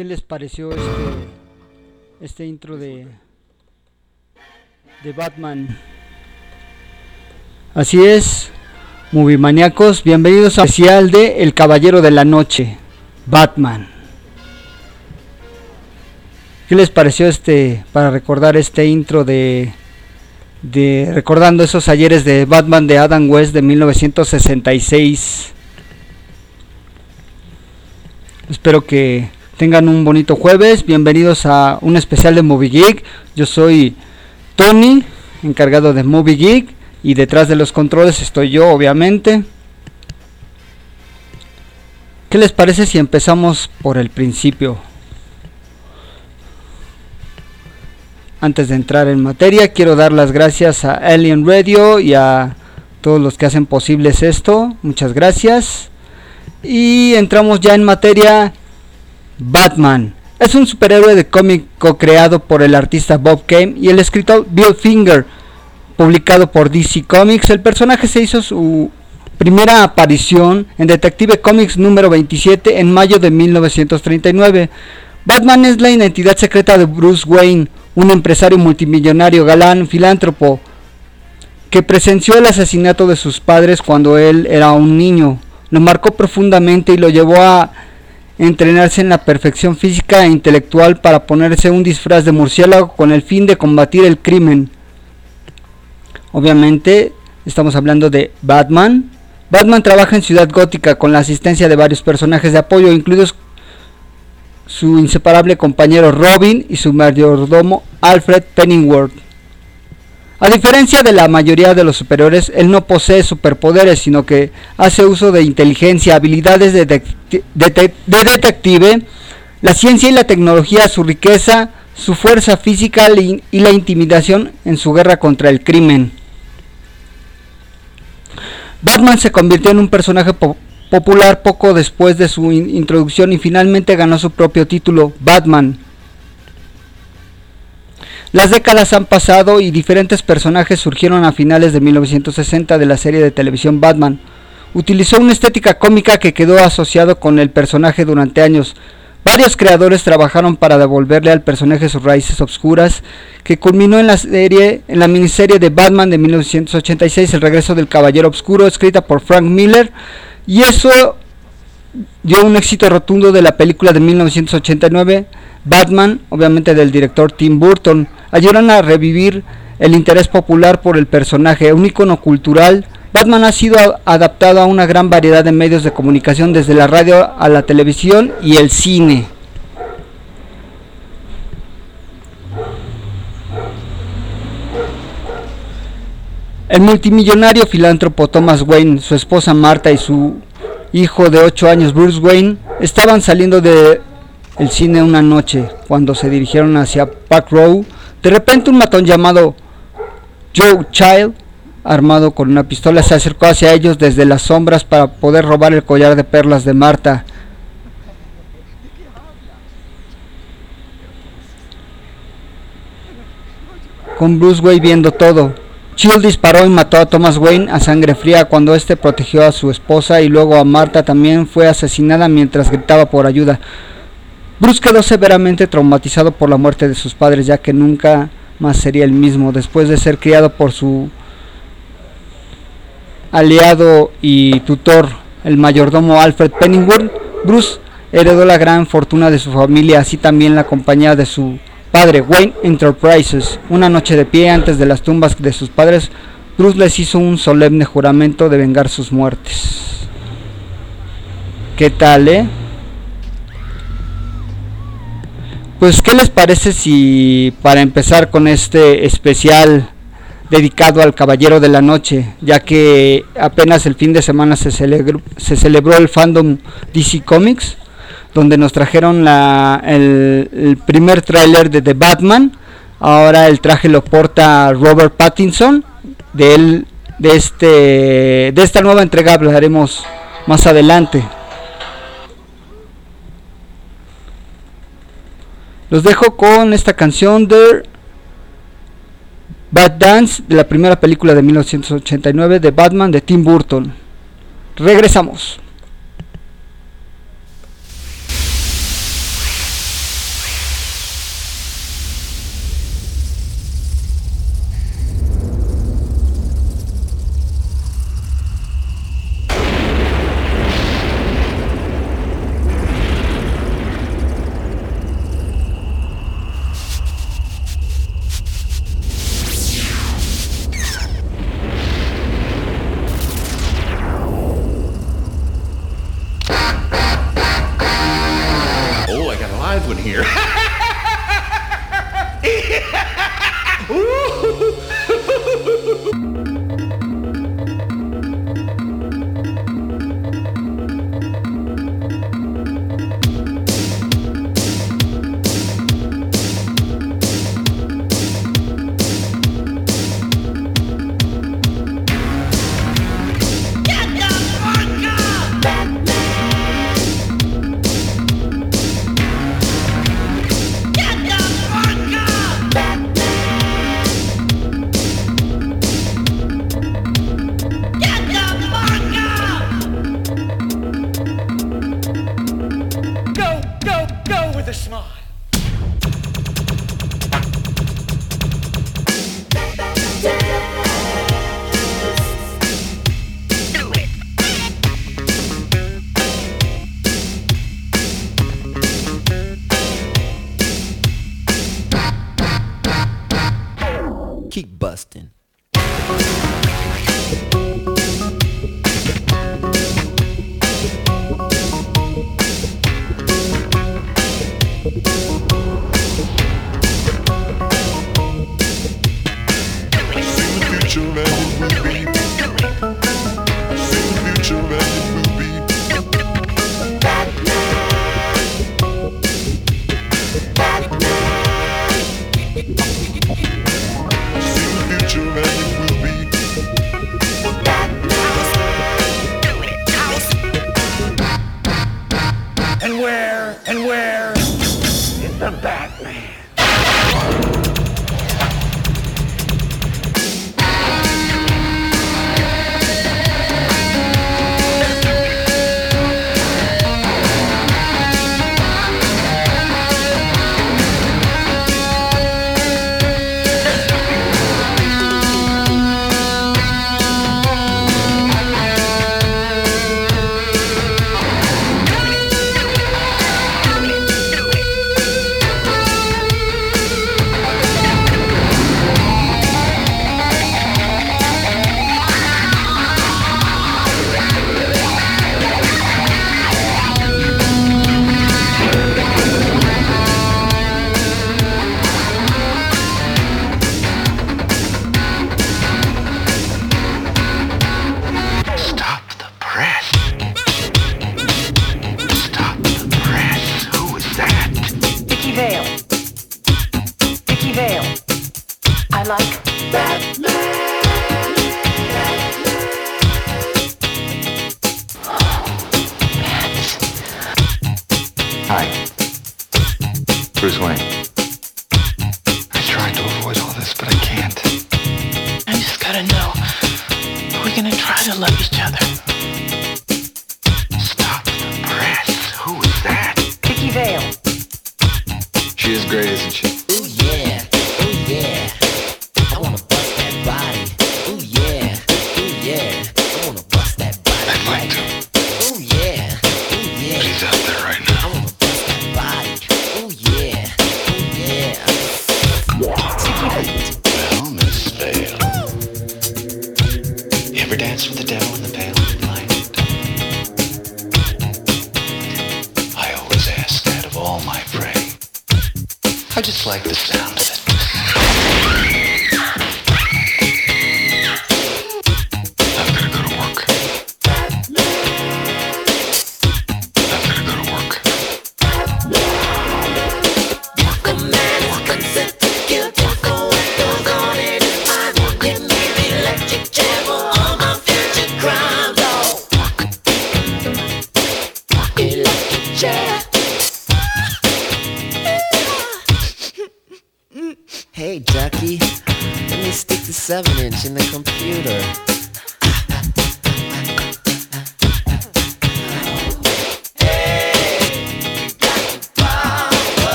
¿Qué les pareció este, este intro de, de Batman? Así es, movie maníacos, bienvenidos al especial de El Caballero de la Noche, Batman. ¿Qué les pareció este, para recordar este intro de, de recordando esos ayeres de Batman de Adam West de 1966? Espero que tengan un bonito jueves. Bienvenidos a un especial de Movie Geek. Yo soy Tony, encargado de Movie Geek. Y detrás de los controles estoy yo, obviamente. ¿Qué les parece si empezamos por el principio? Antes de entrar en materia, quiero dar las gracias a Alien Radio y a todos los que hacen posibles esto. Muchas gracias. Y entramos ya en materia. Batman. Es un superhéroe de cómic co-creado por el artista Bob Kane y el escritor Bill Finger, publicado por DC Comics. El personaje se hizo su primera aparición en Detective Comics número 27 en mayo de 1939. Batman es la identidad secreta de Bruce Wayne, un empresario multimillonario galán filántropo que presenció el asesinato de sus padres cuando él era un niño lo marcó profundamente y lo llevó a entrenarse en la perfección física e intelectual para ponerse un disfraz de murciélago con el fin de combatir el crimen. Obviamente estamos hablando de Batman. Batman trabaja en Ciudad Gótica con la asistencia de varios personajes de apoyo, incluidos su inseparable compañero Robin y su mayordomo Alfred Pennyworth. A diferencia de la mayoría de los superiores, él no posee superpoderes, sino que hace uso de inteligencia, habilidades de, detective, la ciencia y la tecnología, su riqueza, su fuerza física y la intimidación en su guerra contra el crimen. Batman se convirtió en un personaje popular poco después de su introducción y finalmente ganó su propio título, Batman las décadas han pasado y diferentes personajes surgieron a finales de 1960 de la serie de televisión Batman, Utilizó una estética cómica que quedó asociado con el personaje durante años. Varios creadores trabajaron para devolverle al personaje sus raíces obscuras, que culminó en la serie, en la miniserie de Batman de 1986, El regreso del Caballero Obscuro, escrita por Frank Miller, y eso dio un éxito rotundo de la película de 1989, Batman, obviamente del director Tim Burton, ayudaron a revivir el interés popular por el personaje, un icono cultural. Batman ha sido adaptado a una gran variedad de medios de comunicación, desde la radio a la televisión y el cine. El multimillonario filántropo Thomas Wayne, su esposa Marta y su hijo de 8 años Bruce Wayne estaban saliendo de el cine una noche cuando se dirigieron hacia Park Row. De repente un matón llamado Joe Child, armado con una pistola, se acercó hacia ellos desde las sombras para poder robar el collar de perlas de Marta. Con Bruce Wayne viendo todo, Chill disparó y mató a Thomas Wayne a sangre fría cuando este protegió a su esposa y luego a Marta también fue asesinada mientras gritaba por ayuda. Bruce quedó severamente traumatizado por la muerte de sus padres ya que nunca más sería el mismo después de ser criado por su aliado y tutor, el mayordomo Alfred Penningwood. Bruce heredó la gran fortuna de su familia, así también la compañía de su Padre Wayne Enterprises. Una noche de pie antes de las tumbas de sus padres, Bruce les hizo un solemne juramento de vengar sus muertes. ¿Qué tal, eh? Pues, ¿qué les parece si para empezar con este especial dedicado al Caballero de la Noche, ya que apenas el fin de semana se celebró, se celebró el fandom DC Comics? donde nos trajeron la, el, primer tráiler de The Batman. Ahora el traje lo porta Robert Pattinson. De él, de este, de esta nueva entrega hablaremos más adelante. Los dejo con esta canción de Bad Dance de la primera película de 1989 de Batman de Tim Burton. Regresamos.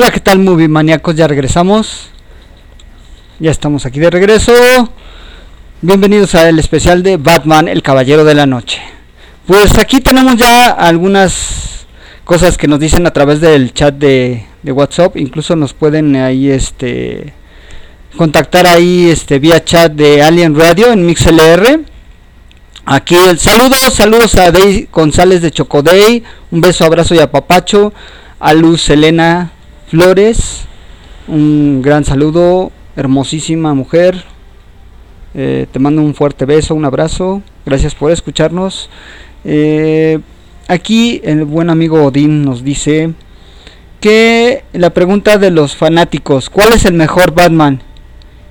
Hola, ¿qué tal, movie maníacos? Ya regresamos. Ya estamos aquí de regreso. Bienvenidos al especial de Batman, el Caballero de la Noche. Pues aquí tenemos ya algunas cosas que nos dicen a través del chat de, WhatsApp. Incluso nos pueden ahí este contactar ahí este vía chat de Alien Radio en MixLR. Aquí el saludo, saludos a Dey González de Chocodey, un beso, abrazo y apapacho, a Luz Elena Flores, un gran saludo, hermosísima mujer, eh, te mando un fuerte beso, un abrazo, gracias por escucharnos. Eh, aquí el buen amigo Odín nos dice que la pregunta de los fanáticos, ¿cuál es el mejor Batman?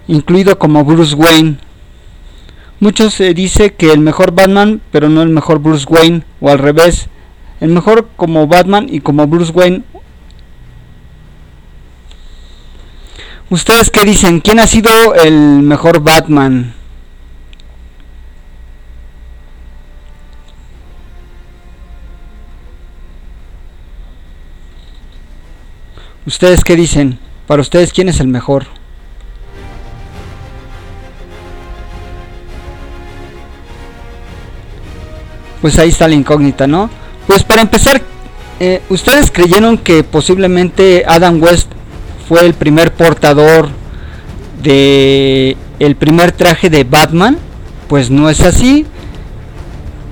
Incluido como Bruce Wayne. Muchos se dice que el mejor Batman, pero no el mejor Bruce Wayne, o al revés, el mejor como Batman y como Bruce Wayne. ¿Ustedes qué dicen? ¿Quién ha sido el mejor Batman? ¿Ustedes qué dicen? Para ustedes, ¿quién es el mejor? Pues ahí está la incógnita, ¿no? Pues para empezar, eh, ¿ustedes creyeron que posiblemente Adam West fue el primer portador de el primer traje de Batman? Pues no es así.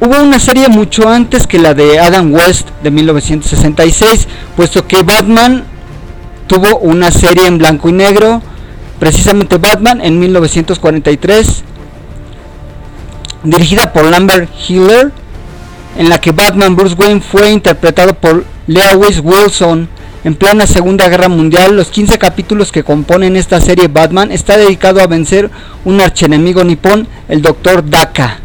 Hubo una serie mucho antes que la de Adam West de 1966, puesto que Batman tuvo una serie en blanco y negro, precisamente Batman en 1943, dirigida por Lambert Hiller, en la que Batman Bruce Wayne fue interpretado por Lewis Wilson. En plena Segunda Guerra Mundial, los 15 capítulos que componen esta serie Batman está dedicado a vencer un archenemigo nipón, el Dr. Daka.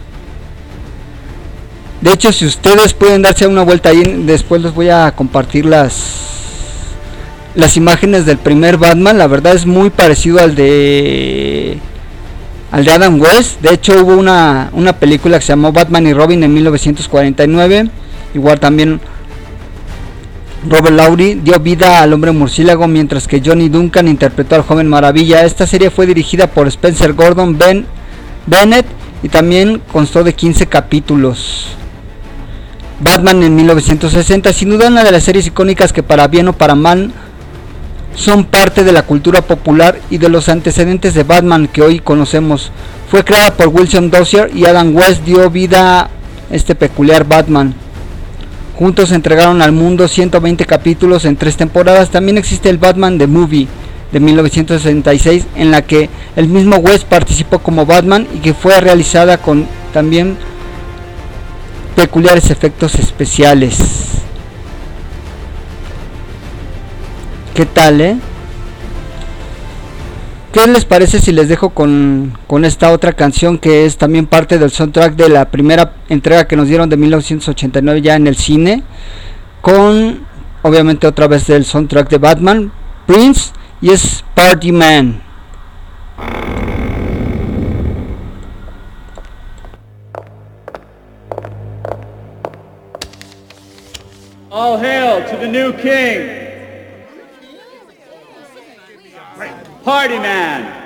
De hecho, si ustedes pueden darse una vuelta ahí, después les voy a compartir las las imágenes del primer Batman. La verdad es muy parecido al de al de Adam West. De hecho, hubo una, una película que se llamó Batman y Robin en 1949. Igual también Robert Lowry dio vida al hombre murciélago mientras que Johnny Duncan interpretó al joven maravilla. Esta serie fue dirigida por Spencer Gordon ben, Bennett y también constó de 15 capítulos. Batman en 1960, sin duda una de las series icónicas que para bien o para mal son parte de la cultura popular y de los antecedentes de Batman que hoy conocemos. Fue creada por Wilson Dozier y Adam West dio vida a este peculiar Batman. Juntos entregaron al mundo 120 capítulos en tres temporadas. También existe el Batman The Movie de 1966 en la que el mismo West participó como Batman y que fue realizada con también peculiares efectos especiales. ¿Qué tal, eh? ¿Qué les parece si les dejo con, con, esta otra canción que es también parte del soundtrack de la primera entrega que nos dieron de 1989 ya en el cine? Con, obviamente, otra vez del soundtrack de Batman, Prince, y es Party Man. All hail to the new king. Party man.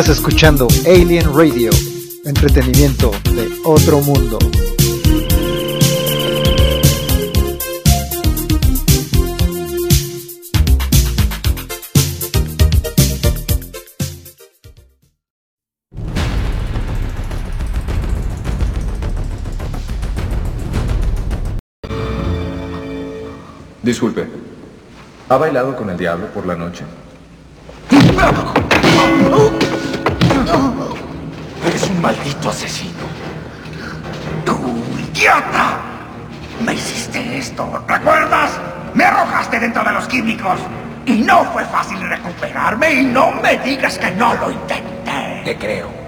Estás escuchando Alien Radio, entretenimiento de otro mundo. Disculpe, ¿ha bailado con el diablo por la noche? Me digas que no lo intenté. Te creo.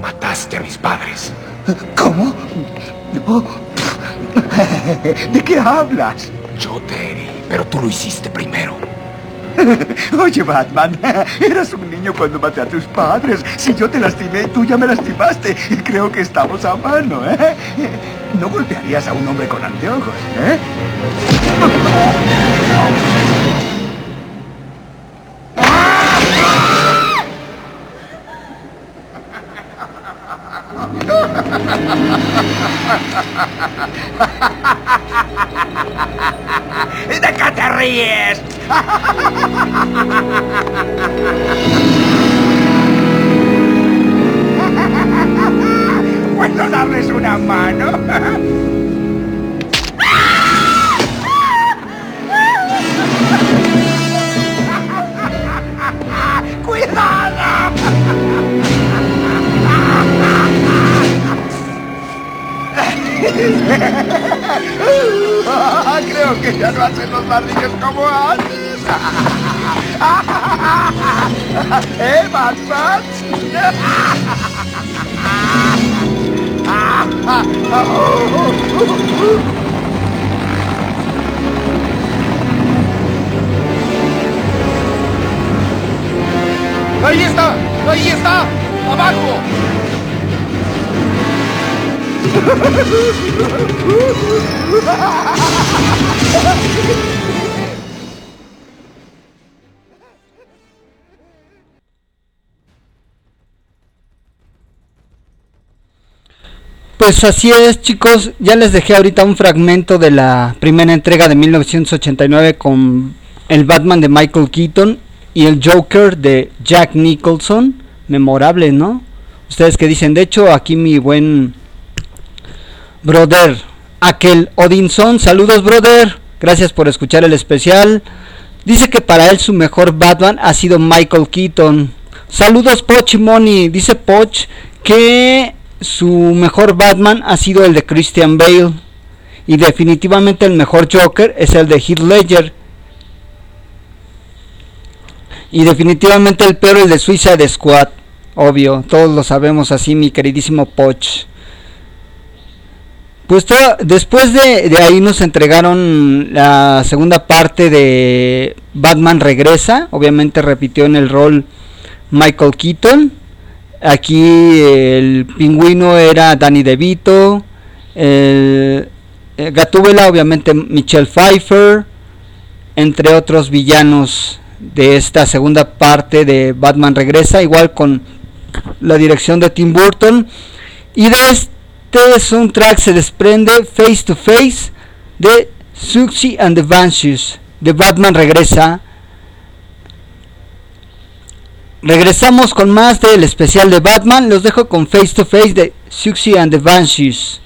Mataste a mis padres. ¿Cómo? ¿De qué hablas? Yo te herí, pero tú lo hiciste primero. Oye, Batman, eras un niño cuando maté a tus padres. Si yo te lastimé, tú ya me lastimaste. Y creo que estamos a mano, ¿eh? No golpearías a un hombre con anteojos, ¿eh? ¿De qué te ríes? ¡Ahí está! ¡Ahí está! ¡Abajo! Pues así es, chicos. Ya les dejé ahorita un fragmento de la primera entrega de 1989 con el Batman de Michael Keaton y el Joker de Jack Nicholson. Memorable, ¿no? Ustedes que dicen, de hecho, aquí mi buen brother, aquel Odinson. Saludos, brother. Gracias por escuchar el especial. Dice que para él su mejor Batman ha sido Michael Keaton. Saludos, Poch Money. Dice Poch que su mejor Batman ha sido el de Christian Bale. Y definitivamente el mejor Joker es el de Heath Ledger. Y definitivamente el peor el de Suicide Squad. Obvio, todos lo sabemos así, mi queridísimo Poch. Pues después de, de ahí nos entregaron la segunda parte de Batman Regresa. Obviamente repitió en el rol Michael Keaton. Aquí el pingüino era Danny DeVito. El, eh, Gatúbela, obviamente Michelle Pfeiffer. Entre otros villanos de esta segunda parte de Batman Regresa. Igual con la dirección de Tim Burton. Y de este soundtrack se desprende Face to Face de Suxy and the Banshees. De Batman Regresa. Regresamos con más del especial de Batman. Los dejo con Face to Face de Suxy and the Banshees.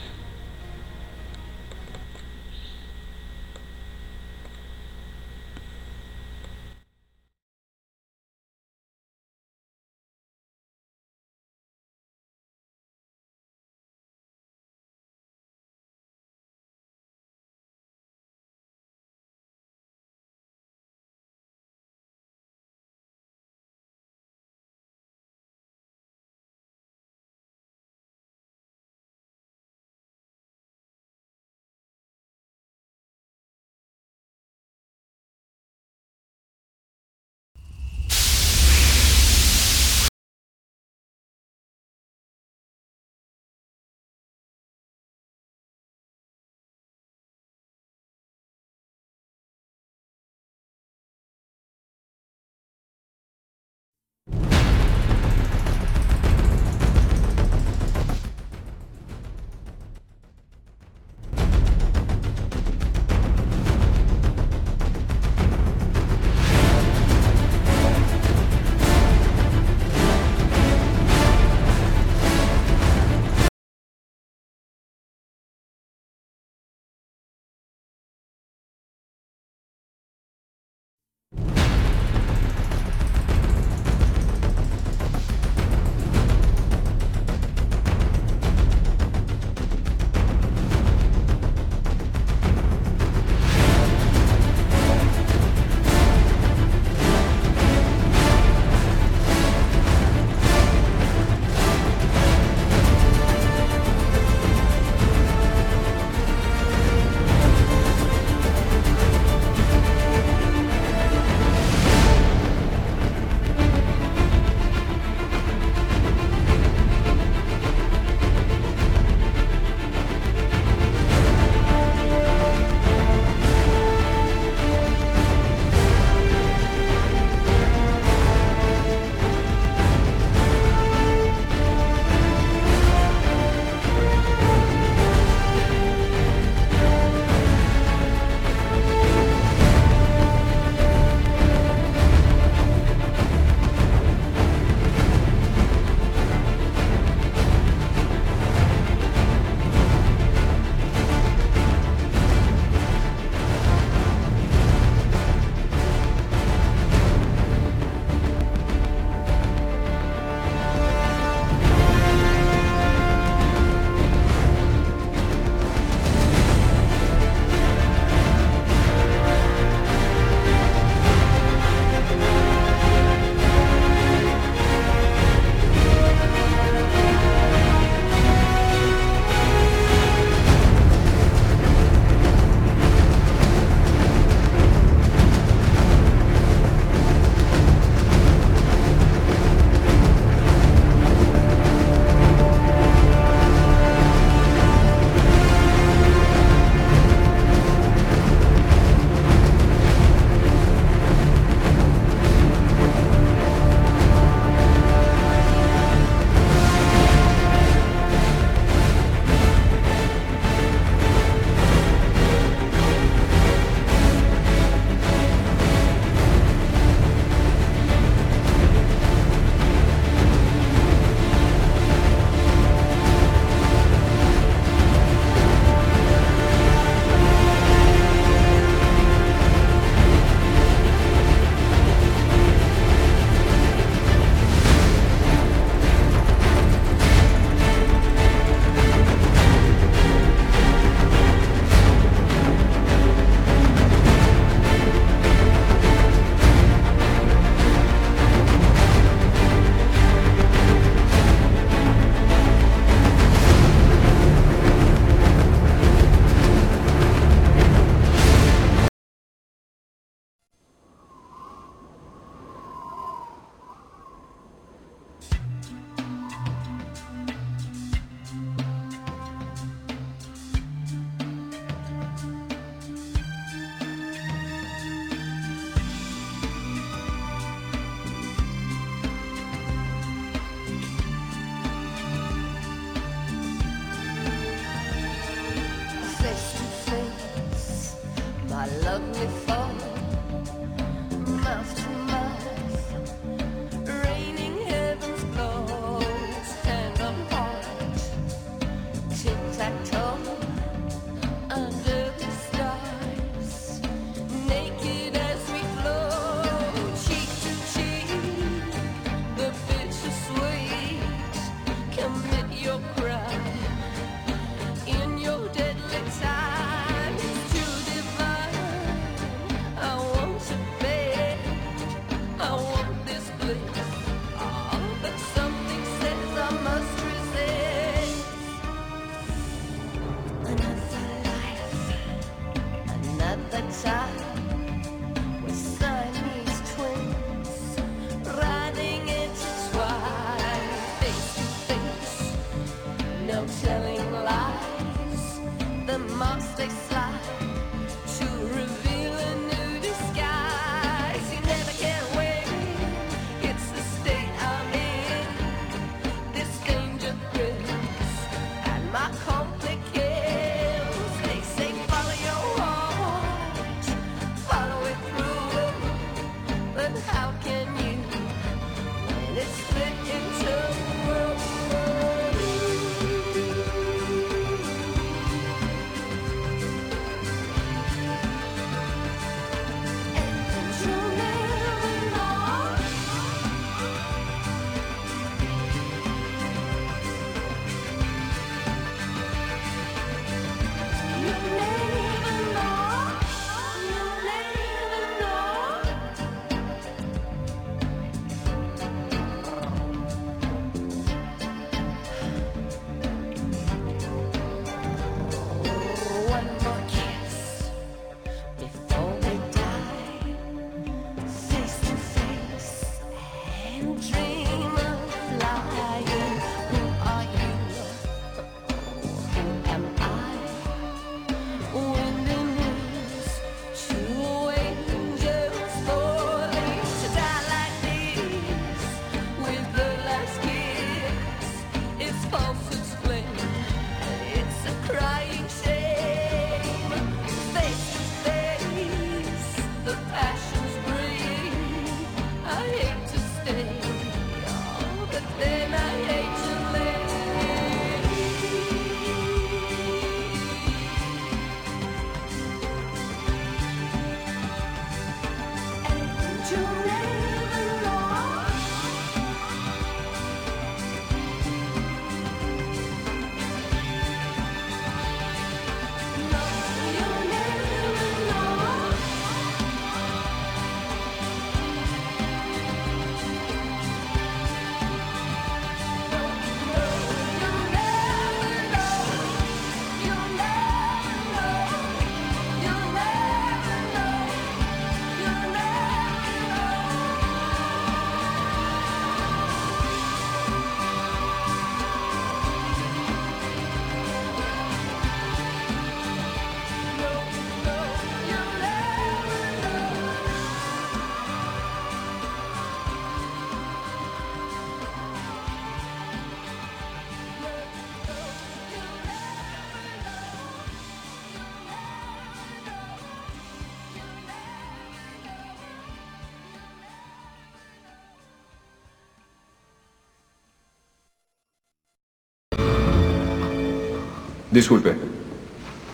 Disculpe.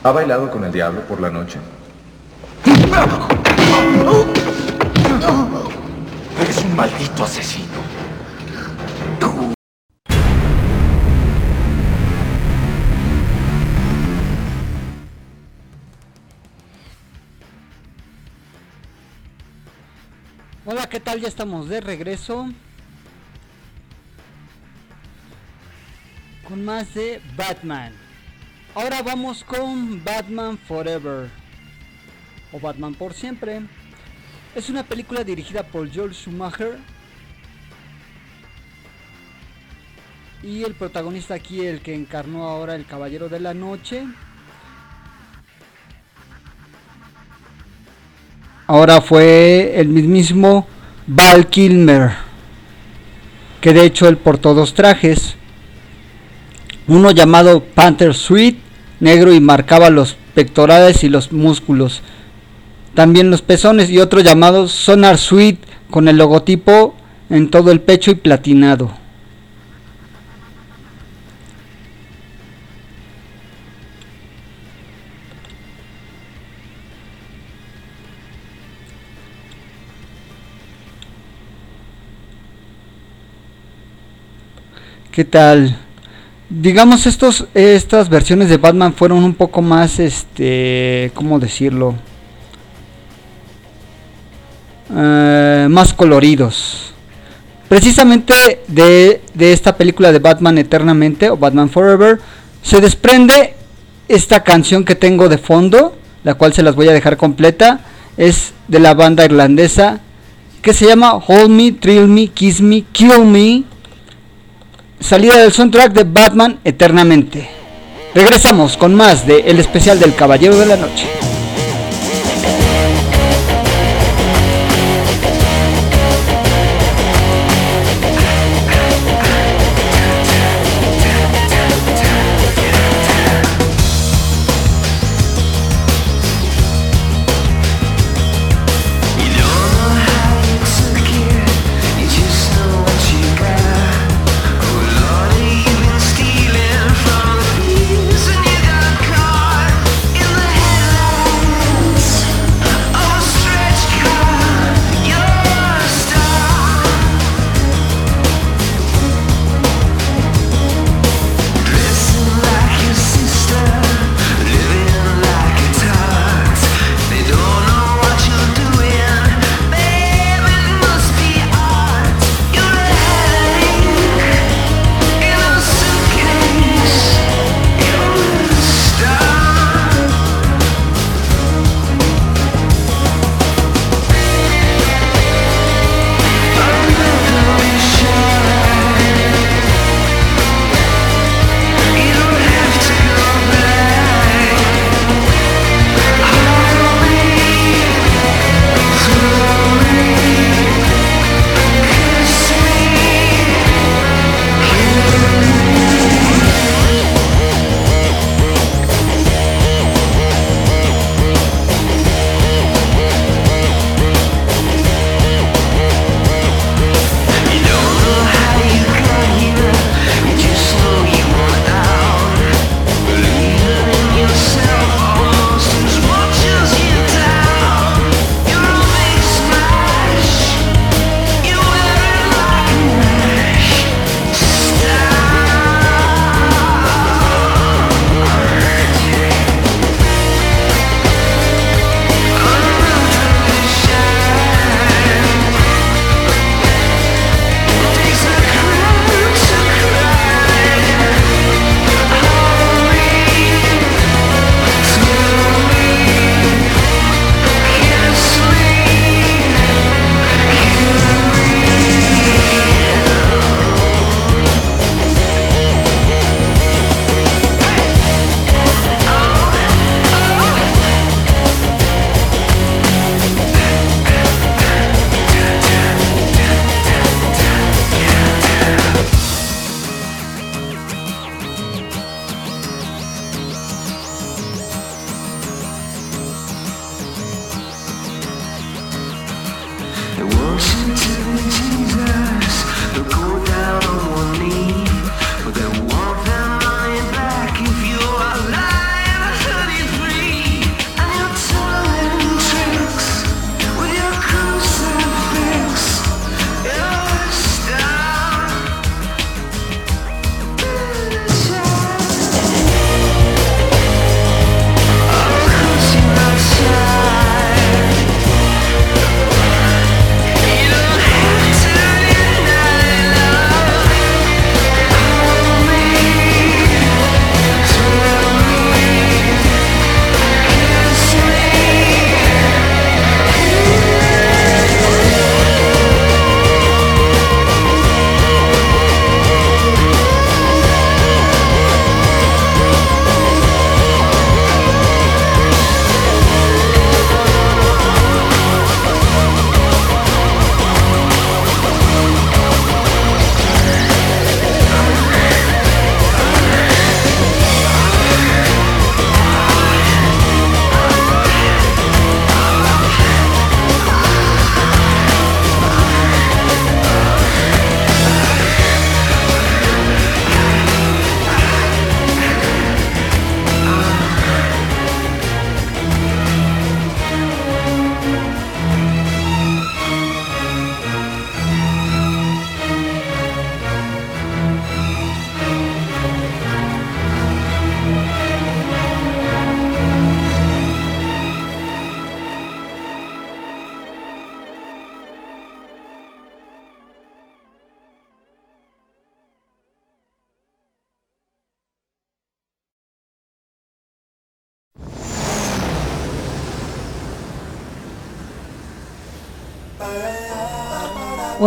¿Ha bailado con el diablo por la noche? Eres un maldito asesino. Hola, ¿qué tal? Ya estamos de regreso. Con más de Batman. Ahora vamos con Batman Forever o Batman por siempre. Es una película dirigida por Joel Schumacher y el protagonista aquí, el que encarnó ahora el Caballero de la Noche. Ahora fue el mismo Val Kilmer, que de hecho él portó dos trajes uno llamado Panther Sweet, negro y marcaba los pectorales y los músculos, también los pezones, y otro llamado Sonar Sweet, con el logotipo en todo el pecho y platinado. ¿Qué tal? Digamos estos estas versiones de Batman fueron un poco más este, ¿cómo decirlo? Eh, más coloridos. Precisamente de, de esta película de Batman Eternamente o Batman Forever se desprende esta canción que tengo de fondo, la cual se las voy a dejar completa, es de la banda irlandesa que se llama Hold Me, Thrill Me, Kiss Me, Kill Me, salida del soundtrack de Batman Eternamente. Regresamos con más de El especial del Caballero de la Noche.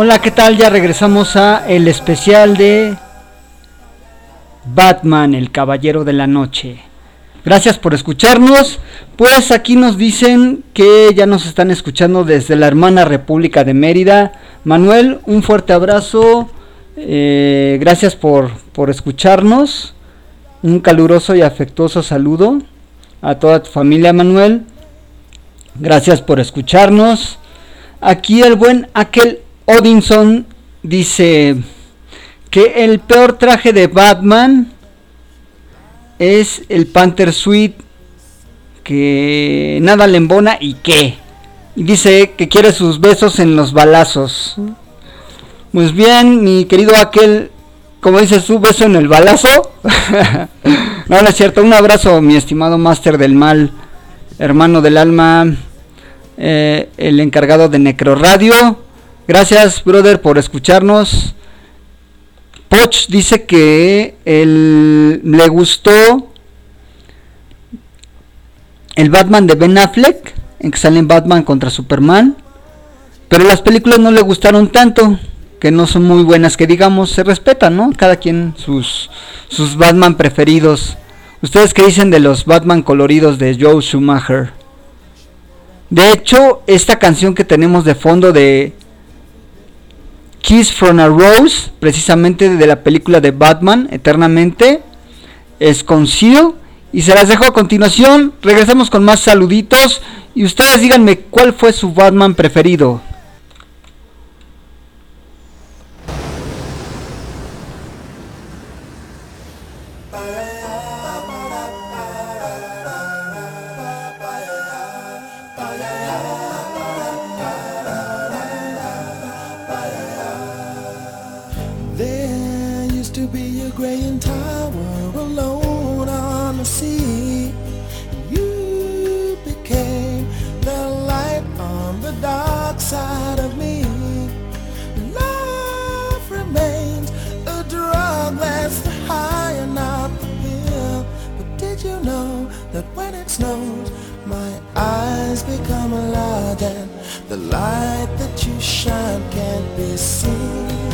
Hola, ¿qué tal? Ya regresamos a el especial de Batman, el Caballero de la Noche. Gracias por escucharnos. Pues aquí nos dicen que ya nos están escuchando desde la hermana República de Mérida. Manuel, un fuerte abrazo. Eh, gracias por, por escucharnos. Un caluroso y afectuoso saludo a toda tu familia, Manuel. Gracias por escucharnos. Aquí el buen aquel Odinson dice que el peor traje de Batman es el Panther Suite que nada le embona y qué. Y dice que quiere sus besos en los balazos. Pues bien, mi querido aquel, como dice su beso en el balazo. no, no es cierto. Un abrazo, mi estimado máster del mal, hermano del alma, eh, el encargado de Necro Radio. Gracias, brother, por escucharnos. Poch dice que él, le gustó el Batman de Ben Affleck, en que sale en Batman contra Superman, pero las películas no le gustaron tanto, que no son muy buenas, que digamos, se respetan, ¿no? Cada quien sus, sus Batman preferidos. ¿Ustedes qué dicen de los Batman coloridos de Joe Schumacher? De hecho, esta canción que tenemos de fondo de Kiss from a Rose, precisamente de la película de Batman, Eternamente, es. Y se las dejo a continuación. Regresamos con más saluditos. Y ustedes díganme cuál fue su Batman preferido. It snows, my eyes become large and the light that you shine can't be seen?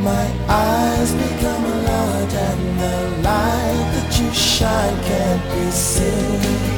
my eyes become a lot and the light that you shine can't be seen?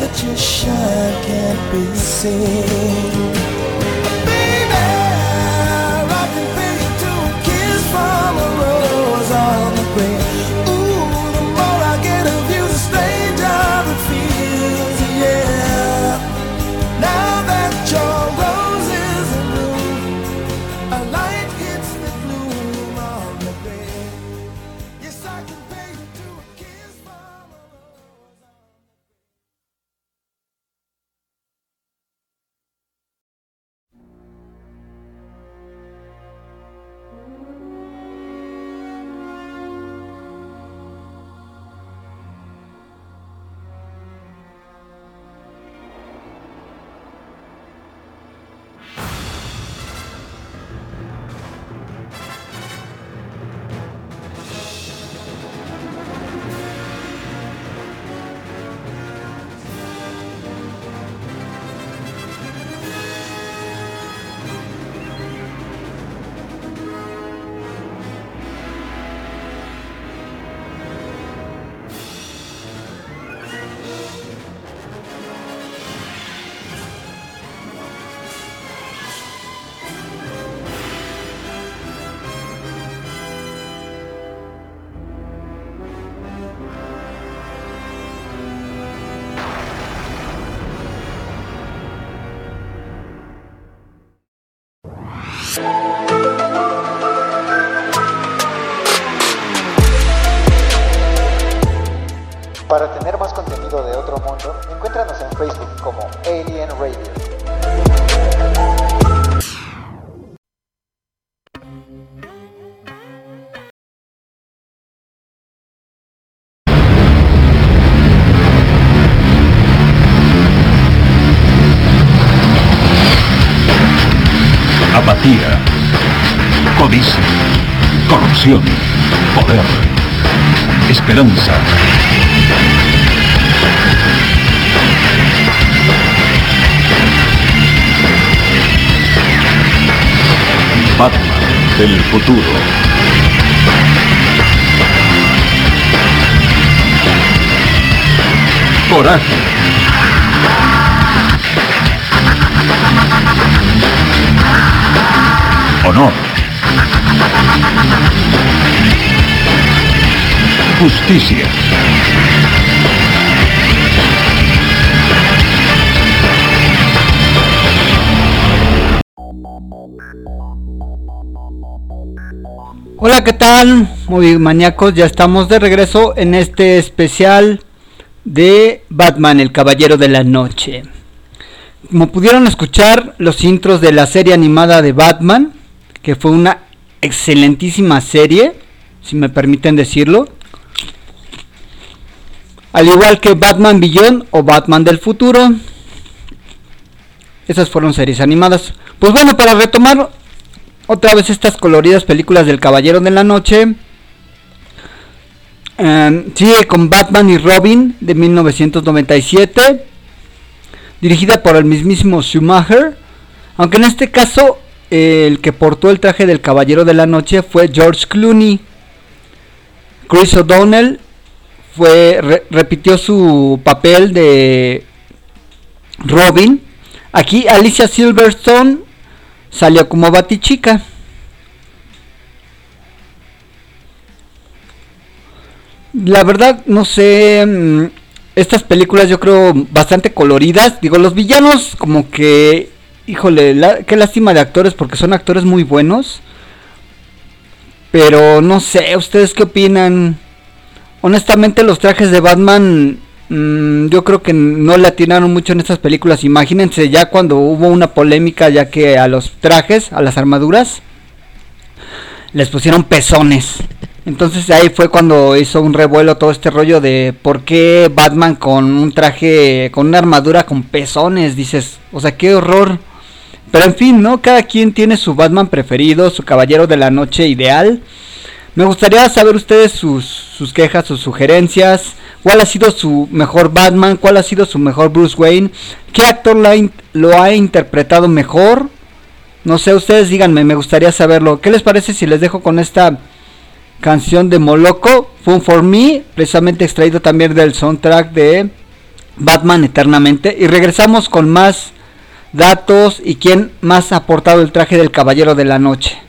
that your shine can't be seen? Baby, I can pay you to a kiss from a rose on Hola, ¿qué tal? Muy maníacos, ya estamos de regreso en este especial de Batman, el Caballero de la Noche. Como pudieron escuchar los intros de la serie animada de Batman, que fue una excelentísima serie, si me permiten decirlo. Al igual que Batman Beyond o Batman del futuro. Esas fueron series animadas. Pues bueno, para retomar otra vez estas coloridas películas del Caballero de la Noche. eh, sigue con Batman y Robin de 1997. Dirigida por el mismísimo Schumacher. Aunque en este caso eh, el que portó el traje del Caballero de la Noche fue George Clooney. Chris O'Donnell fue, re- repitió su papel de Robin. Aquí Alicia Silverstone salió como Batichica. La verdad, no sé. mm, Estas películas yo creo bastante coloridas. Digo, los villanos como que... Híjole, la- qué lástima de actores porque son actores muy buenos. Pero no sé, ¿ustedes qué opinan? Honestamente los trajes de Batman mm, yo creo que no le atinaron mucho en estas películas. Imagínense ya cuando hubo una polémica ya que a los trajes, a las armaduras, les pusieron pezones. Entonces ahí fue cuando hizo un revuelo todo este rollo de por qué Batman con un traje, con una armadura con pezones, dices, o sea, qué horror. Pero en fin, ¿no? Cada quien tiene su Batman preferido, su caballero de la noche ideal. Me gustaría saber ustedes sus, sus quejas, sus sugerencias cuál ha sido su mejor Batman, cuál ha sido su mejor Bruce Wayne, qué actor lo ha, interpretado mejor. No sé, ustedes díganme, me gustaría saberlo. ¿Qué les parece si les dejo con esta canción de Moloco, Fun for Me, precisamente extraído también del soundtrack de Batman Eternamente? Y regresamos con más datos y quién más ha aportado el traje del Caballero de la Noche.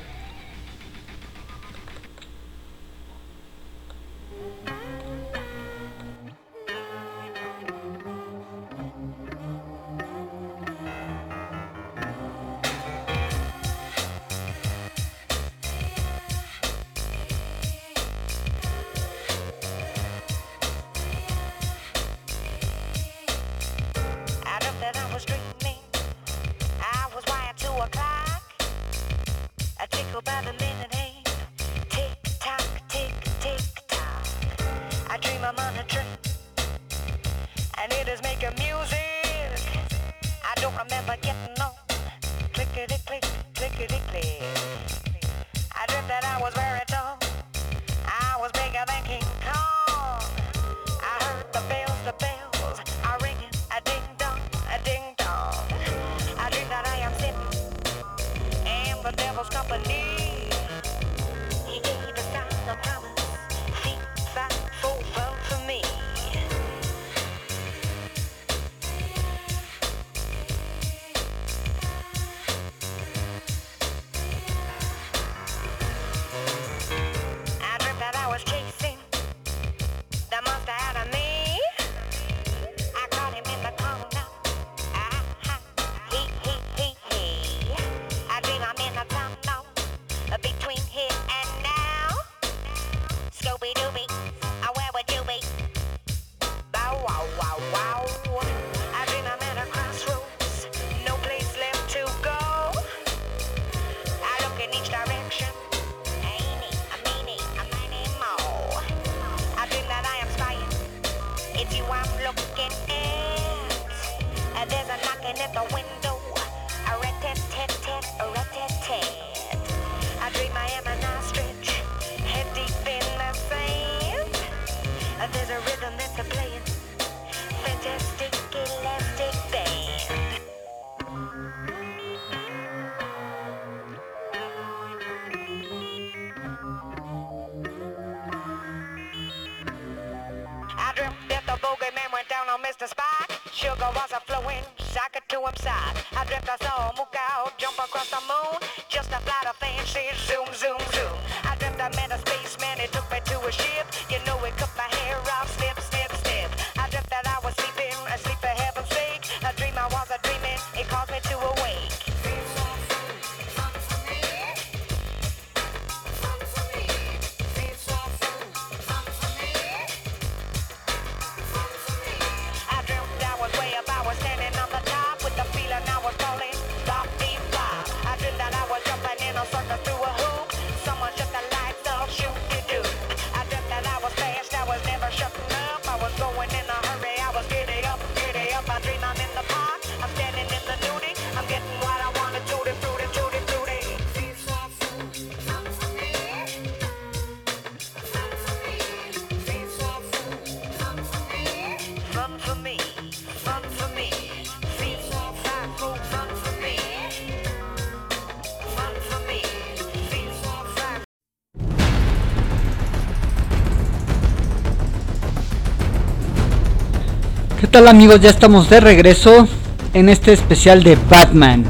¿Qué tal amigos? Ya estamos de regreso en este especial de Batman.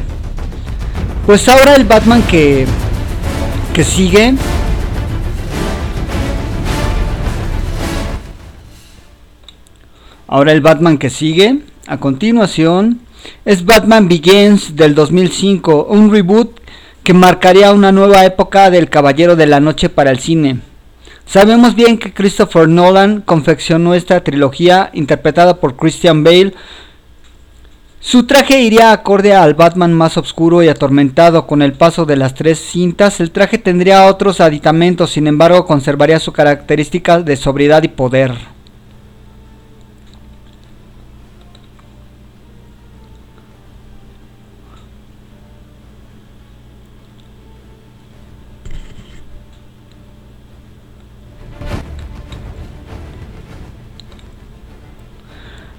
Pues ahora el Batman que, que sigue Ahora el Batman que sigue, a continuación, es Batman Begins del 2005, un reboot que marcaría una nueva época del Caballero de la Noche para el cine. Sabemos bien que Christopher Nolan confeccionó esta trilogía interpretada por Christian Bale. Su traje iría acorde al Batman más oscuro y atormentado con el paso de las tres cintas. El traje tendría otros aditamentos, sin embargo conservaría su característica de sobriedad y poder.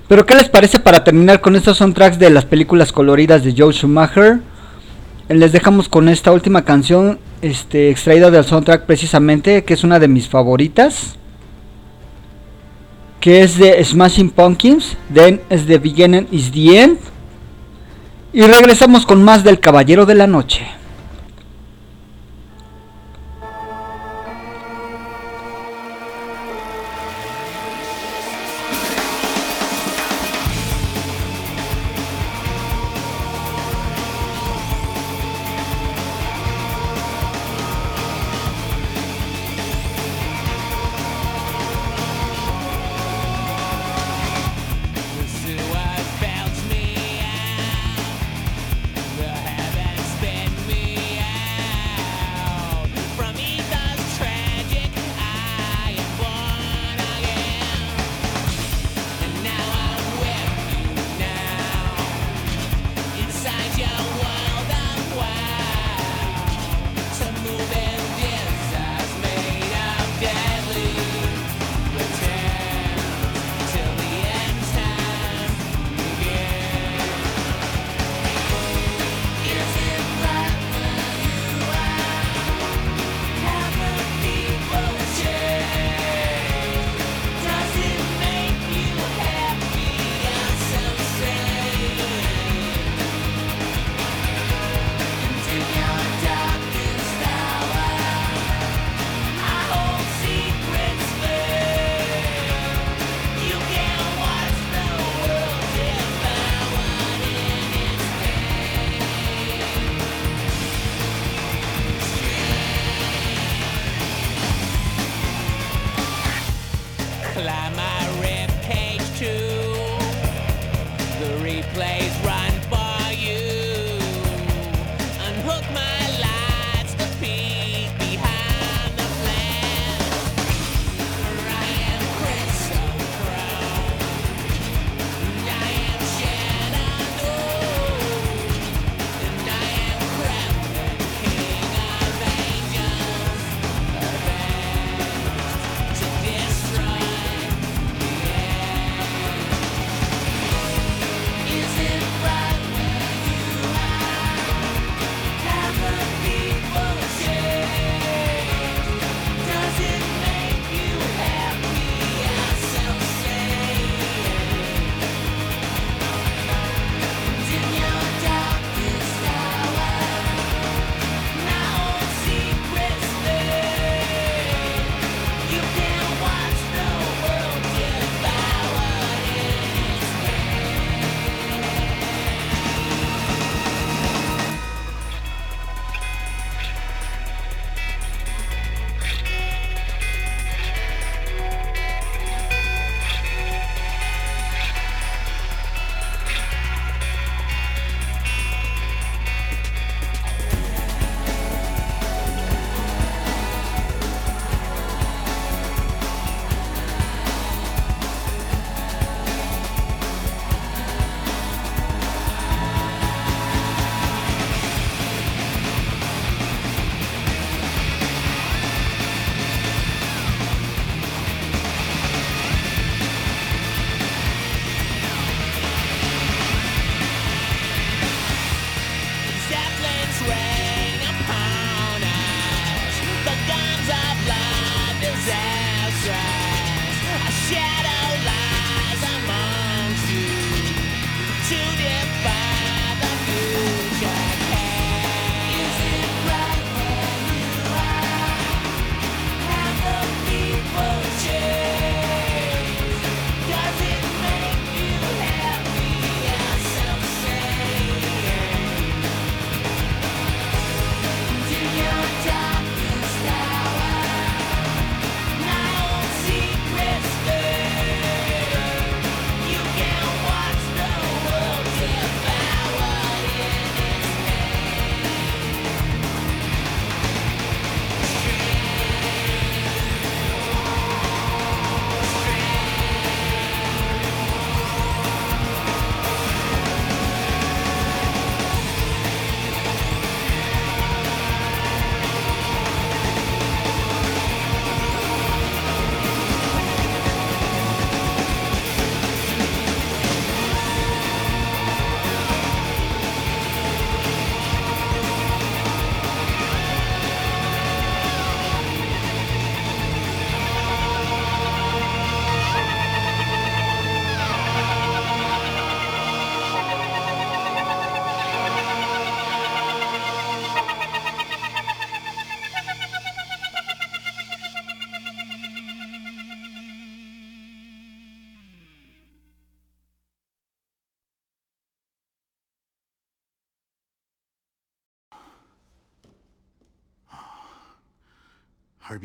Pero ¿qué les parece para terminar con estos soundtracks de las películas coloridas de Joe Schumacher? Les dejamos con esta última canción este, extraída del soundtrack precisamente, que es una de mis favoritas. Que es de Smashing Pumpkins, Then is the Beginning is the End. Y regresamos con más del Caballero de la Noche.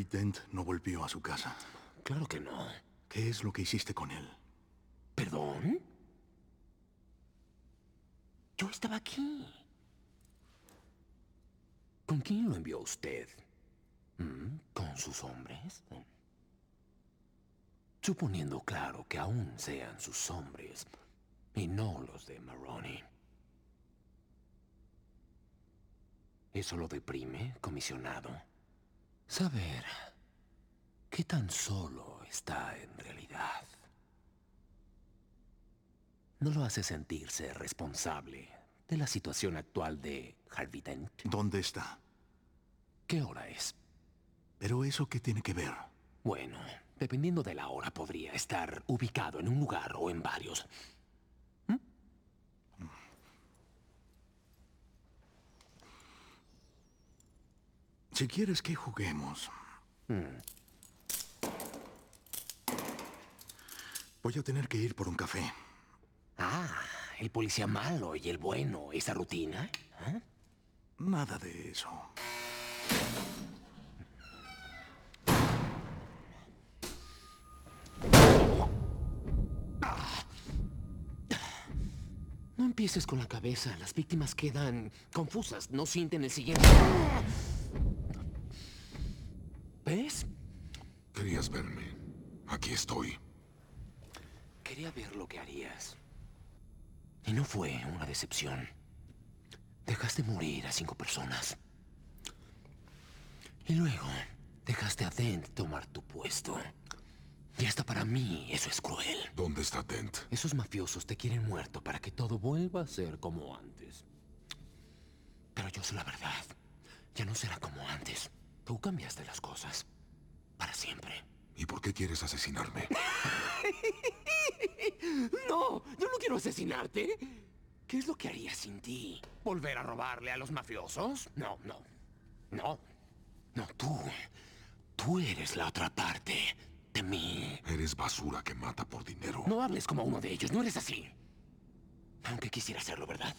Dent no volvió a su casa. Claro que no. ¿Qué es lo que hiciste con él? ¿Perdón? Yo estaba aquí. ¿Con quién lo envió usted? ¿Mm? ¿Con sus hombres? Suponiendo, claro, que aún sean sus hombres y no los de Maroney. ¿Eso lo deprime, comisionado? Saber qué tan solo está en realidad. ¿No lo hace sentirse responsable de la situación actual de Harvey Dent? ¿Dónde está? ¿Qué hora es? ¿Pero eso qué tiene que ver? Bueno, dependiendo de la hora podría estar ubicado en un lugar o en varios. Si quieres que juguemos. Voy a tener que ir por un café. Ah, el policía malo y el bueno, esa rutina. ¿eh? Nada de eso. No empieces con la cabeza. Las víctimas quedan confusas. No sienten el siguiente. ¿Ves? Querías verme. Aquí estoy. Quería ver lo que harías. Y no fue una decepción. Dejaste morir a cinco personas. Y luego dejaste a Dent tomar tu puesto. Y hasta para mí eso es cruel. ¿Dónde está Dent? Esos mafiosos te quieren muerto para que todo vuelva a ser como antes. Pero yo sé la verdad. Ya no será como antes. Tú cambiaste las cosas. Para siempre. ¿Y por qué quieres asesinarme? No, yo no quiero asesinarte. ¿Qué es lo que haría sin ti? ¿Volver a robarle a los mafiosos? No, no. No. No, tú. Tú eres la otra parte de mí. Eres basura que mata por dinero. No hables como uno de ellos, no eres así. Aunque quisiera hacerlo, ¿verdad?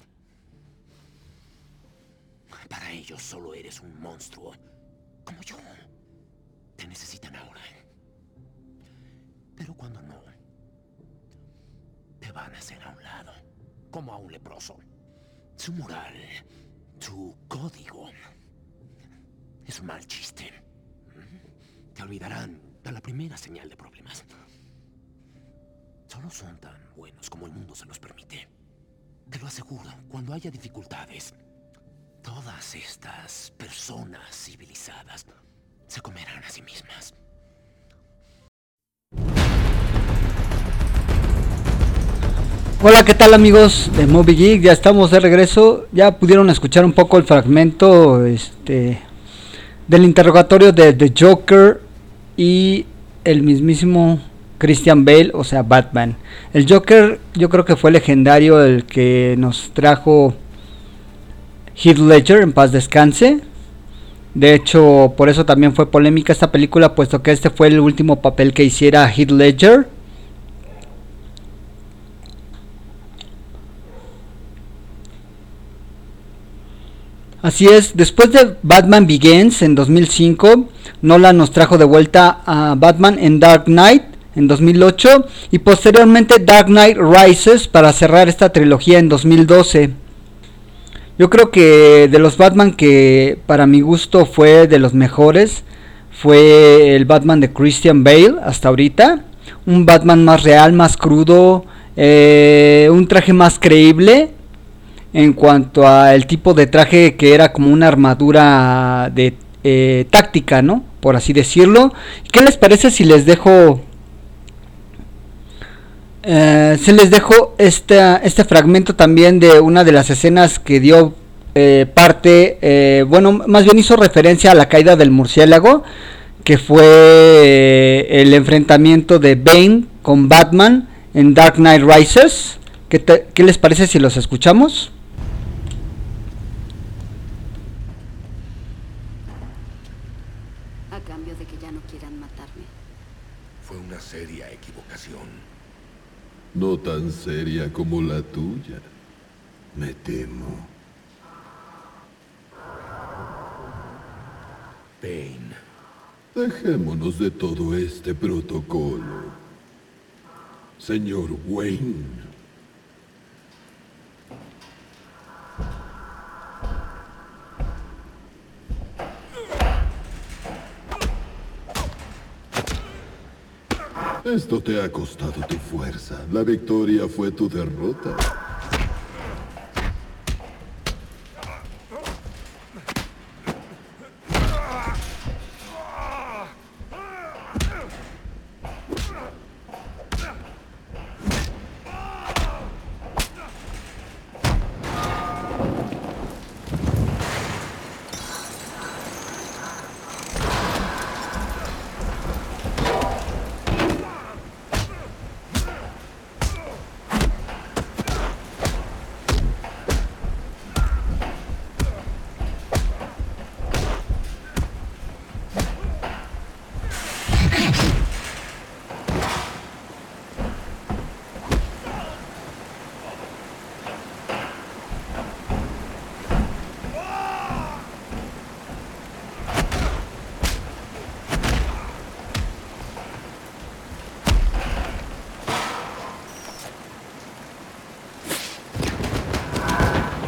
Para ellos solo eres un monstruo. Como yo. Te necesitan ahora. Pero cuando no, te van a hacer a un lado. Como a un leproso. Su moral, su código, es un mal chiste. Te olvidarán a la primera señal de problemas. Solo son tan buenos como el mundo se los permite. Te lo aseguro, cuando haya dificultades, todas estas personas civilizadas se comerán a sí mismas. Hola, ¿qué tal amigos de Moby Geek? Ya estamos de regreso. Ya pudieron escuchar un poco el fragmento este, del interrogatorio de The Joker y el mismísimo Christian Bale, o sea, Batman. El Joker yo creo que fue legendario el que nos trajo Heath Ledger, en paz descanse. De hecho, por eso también fue polémica esta película, puesto que este fue el último papel que hiciera Heath Ledger. Así es, después de Batman Begins en 2005, Nolan nos trajo de vuelta a Batman en Dark Knight en 2008 y posteriormente Dark Knight Rises para cerrar esta trilogía en 2012. Yo creo que de los Batman que para mi gusto fue de los mejores fue el Batman de Christian Bale hasta ahorita. Un Batman más real, más crudo, eh, un traje más creíble en cuanto al tipo de traje que era como una armadura de eh, táctica, ¿no? Por así decirlo. ¿Qué les parece si les dejo... Eh, se les dejo este, este fragmento también de una de las escenas que dio eh, parte, eh, bueno, más bien hizo referencia a la caída del murciélago, que fue eh, el enfrentamiento de Bane con Batman en Dark Knight Rises. ¿Qué, qué les parece si los escuchamos? A cambio de que ya no quieran matarme. Fue una seria equivocación. No tan seria como la tuya, me temo. Bane, Dejémonos de todo este protocolo. Señor Wayne. Esto te ha costado tu fuerza. La victoria fue tu derrota.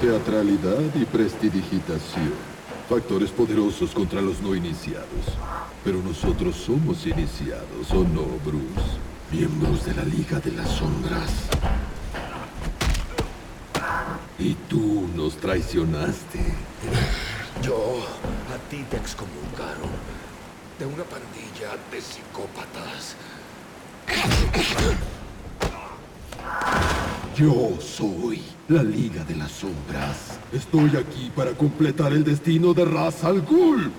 Teatralidad y prestidigitación. Factores poderosos contra los no iniciados. Pero nosotros somos iniciados, ¿o no, Bruce? Miembros de la Liga de las Sombras. Y tú nos traicionaste. Yo, a ti te excomulgaron de una pandilla de psicópatas. Yo soy la Liga de las Sombras. Estoy aquí para completar el destino de Ras al Ghul.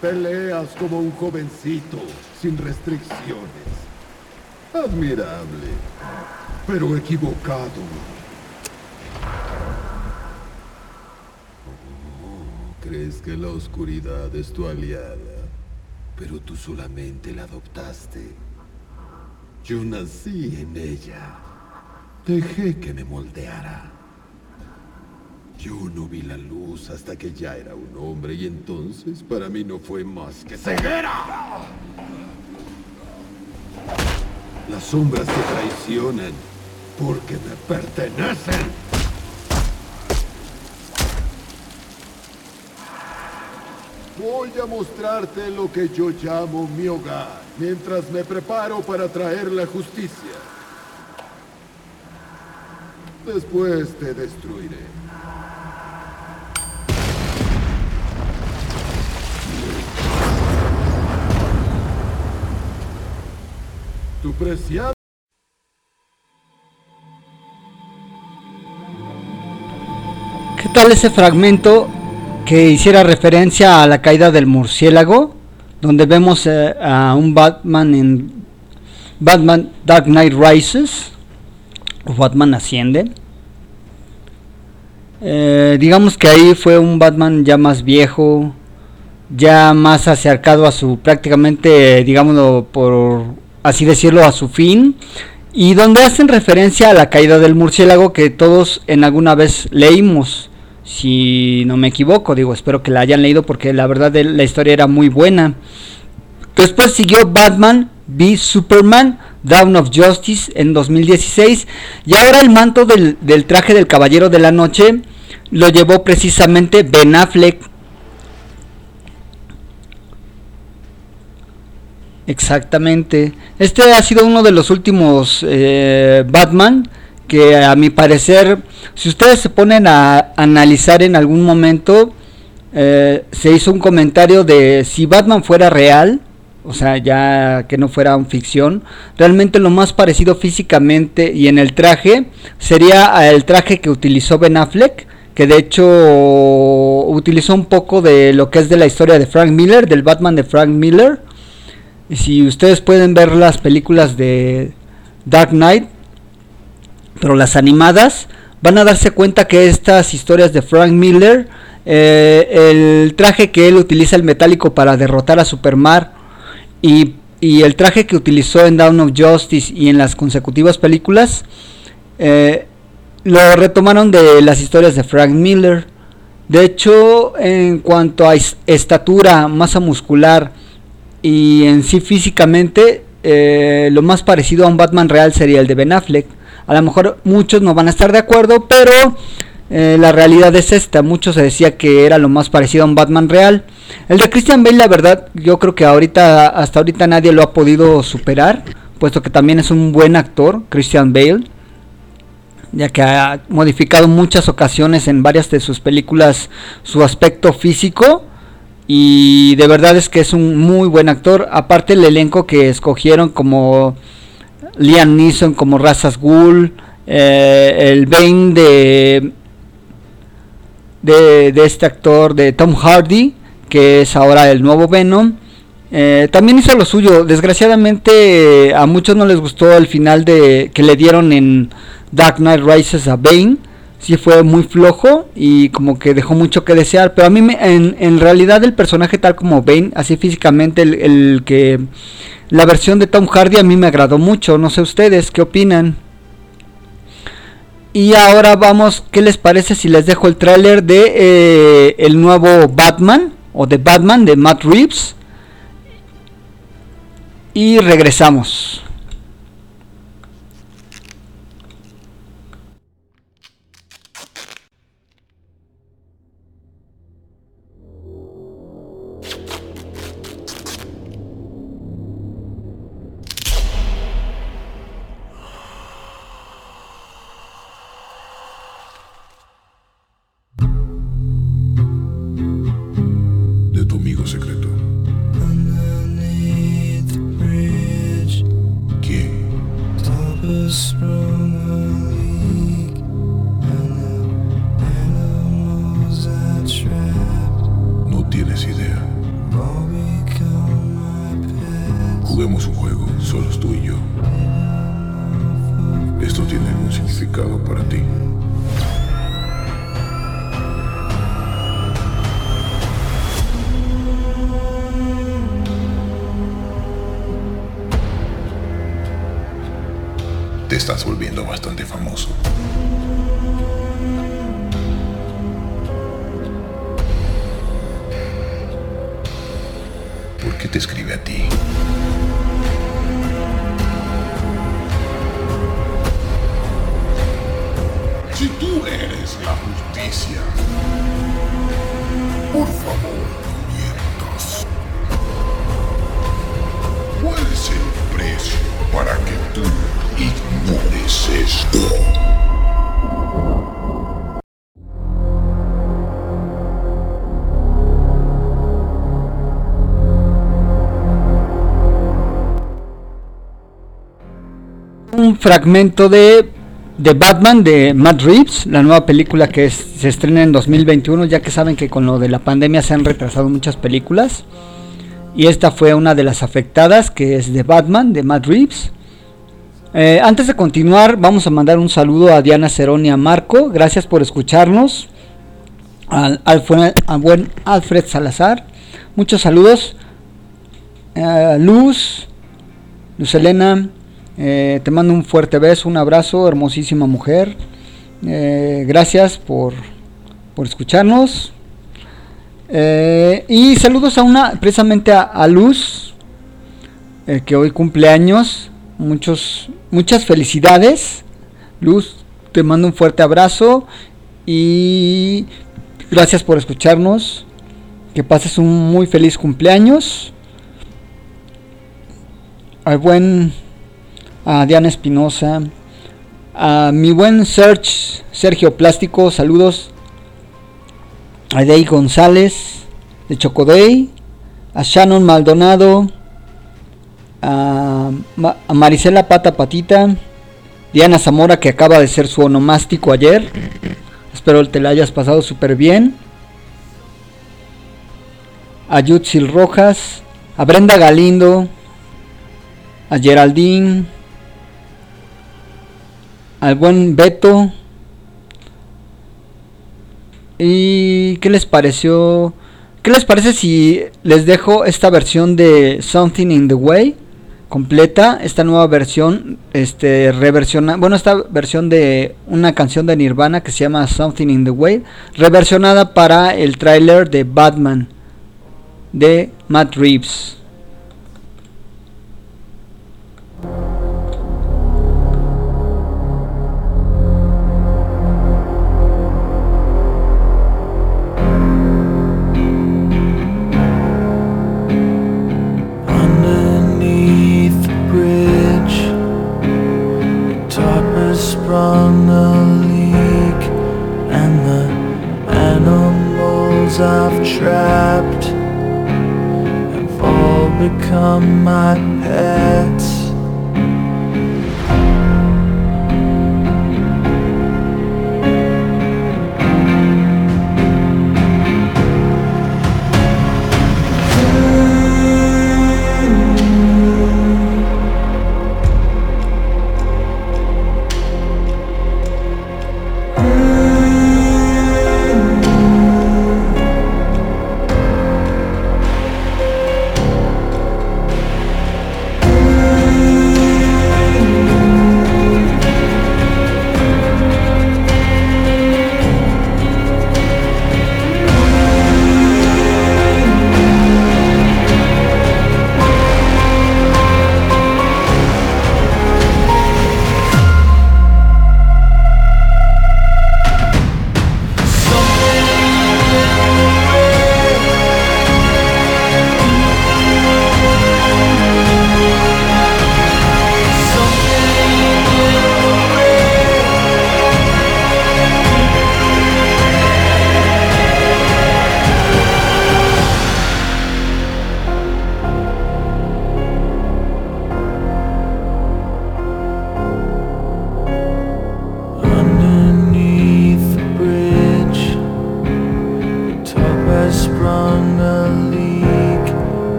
Peleas como un jovencito, sin restricciones. Admirable, pero equivocado. Crees que la oscuridad es tu aliada, pero tú solamente la adoptaste. Yo nací en ella. Dejé que me moldeara. Yo no vi la luz hasta que ya era un hombre y entonces para mí no fue más que ceguera. Las sombras te traicionan porque me pertenecen. Voy a mostrarte lo que yo llamo mi hogar, mientras me preparo para traer la justicia. Después te destruiré. Tu preciado... ¿Qué tal ese fragmento que hiciera referencia a la caída del murciélago? Donde vemos eh, a un Batman en Batman Dark Knight Rises o Batman Asciende. Eh, digamos que ahí fue un Batman ya más viejo, ya más acercado a su prácticamente, digámoslo por así decirlo, a su fin. Y donde hacen referencia a la caída del murciélago que todos en alguna vez leímos. Si no me equivoco, digo, espero que la hayan leído porque la verdad de la historia era muy buena. Después siguió Batman v Superman, Dawn of Justice en 2016. Y ahora el manto del, del traje del Caballero de la Noche lo llevó precisamente Ben Affleck. Exactamente. Este ha sido uno de los últimos eh, Batman que a mi parecer, si ustedes se ponen a analizar en algún momento, eh, se hizo un comentario de si Batman fuera real, o sea, ya que no fuera un ficción, realmente lo más parecido físicamente y en el traje sería el traje que utilizó Ben Affleck, que de hecho utilizó un poco de lo que es de la historia de Frank Miller, del Batman de Frank Miller. Y si ustedes pueden ver las películas de Dark Knight, pero las animadas, van a darse cuenta que estas historias de Frank Miller, eh, el traje que él utiliza el metálico para derrotar a Superman y, el traje que utilizó en Dawn of Justice y en las consecutivas películas eh, lo retomaron de las historias de Frank Miller. De hecho, en cuanto a es- estatura, masa muscular y en sí físicamente, eh, lo más parecido a un Batman real sería el de Ben Affleck. A lo mejor muchos no van a estar de acuerdo, pero eh, la realidad es esta. Muchos se decía que era lo más parecido a un Batman real. El de Christian Bale, la verdad, yo creo que ahorita, hasta ahorita nadie lo ha podido superar, puesto que también es un buen actor, Christian Bale ya que ha modificado muchas ocasiones en varias de sus películas su aspecto físico y de verdad es que es un muy buen actor. Aparte el elenco que escogieron como Liam Neeson como Razas Ghul, eh, el Bane de, de de este actor de Tom Hardy que es ahora el nuevo Venom. Eh, también hizo lo suyo. Desgraciadamente eh, a muchos no les gustó el final de que le dieron en Dark Knight Rises a Bane. Sí fue muy flojo y como que dejó mucho que desear. Pero a mí me- en, en realidad el personaje tal como Bane, así físicamente el, el que la versión de Tom Hardy a mí me agradó mucho. No sé ustedes qué opinan. Y ahora vamos, ¿qué les parece si les dejo el tráiler de eh, el nuevo Batman o de Batman de Matt Reeves? Y regresamos. Fragmento de, de Batman de Matt Reeves, la nueva película que se estrena en 2021, ya que saben que con lo de la pandemia se han retrasado muchas películas. Y esta fue una de las afectadas, que es de Batman, de Matt Reeves. Eh, antes de continuar, vamos a mandar un saludo a Diana Cerón y a Marco. Gracias por escucharnos. Al, al buen Alfred Salazar. Muchos saludos. Eh, Luz, Luz Elena, eh, te mando un fuerte beso, un abrazo, hermosísima mujer. Eh, gracias por, por escucharnos. Eh, y saludos a una, precisamente a, a Luz, que hoy cumple años. Muchos, muchas felicidades. Luz, te mando un fuerte abrazo y gracias por escucharnos. Que pases un muy feliz cumpleaños. Al buen a Diana Espinosa, a mi buen Search Sergio Plástico, saludos. A Dey González de Chocodey, a Shannon Maldonado, a, Ma- Marisela Pata Patita, Diana Zamora que acaba de ser su onomástico ayer. Espero te la hayas pasado súper bien. A Yutzil Rojas, a Brenda Galindo, a Geraldine, al buen Beto. ¿Y qué les pareció? ¿Qué les parece si les dejo esta versión de Something in the Way completa esta nueva versión este reversiona bueno esta versión de una canción de Nirvana que se llama Something in the Way reversionada para el tráiler de Batman de Matt Reeves sprung a leak, and the animals I've trapped have all become my pets.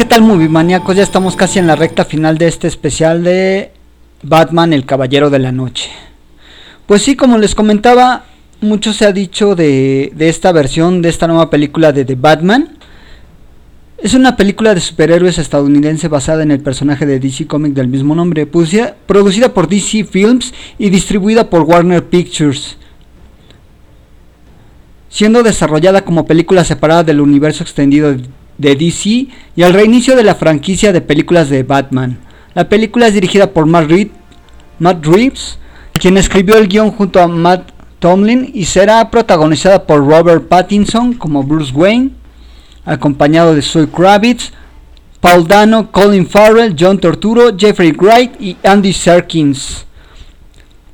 ¿Qué tal, movie maníacos? Ya estamos casi en la recta final de este especial de Batman, el Caballero de la Noche. Pues sí, como les comentaba, mucho se ha dicho de, de esta versión, de esta nueva película de The Batman. Es una película de superhéroes estadounidense basada en el personaje de DC Comics del mismo nombre, producida por DC Films y distribuida por Warner Pictures. Siendo desarrollada como película separada del universo extendido de DC y al reinicio de la franquicia de películas de Batman. La película es dirigida por Matt, Reed- Matt Reeves, quien escribió el guion junto a Matt Tomlin y será protagonizada por Robert Pattinson como Bruce Wayne, acompañado de Zoe Kravitz, Paul Dano, Colin Farrell, John Torturo, Jeffrey Wright y Andy Serkins.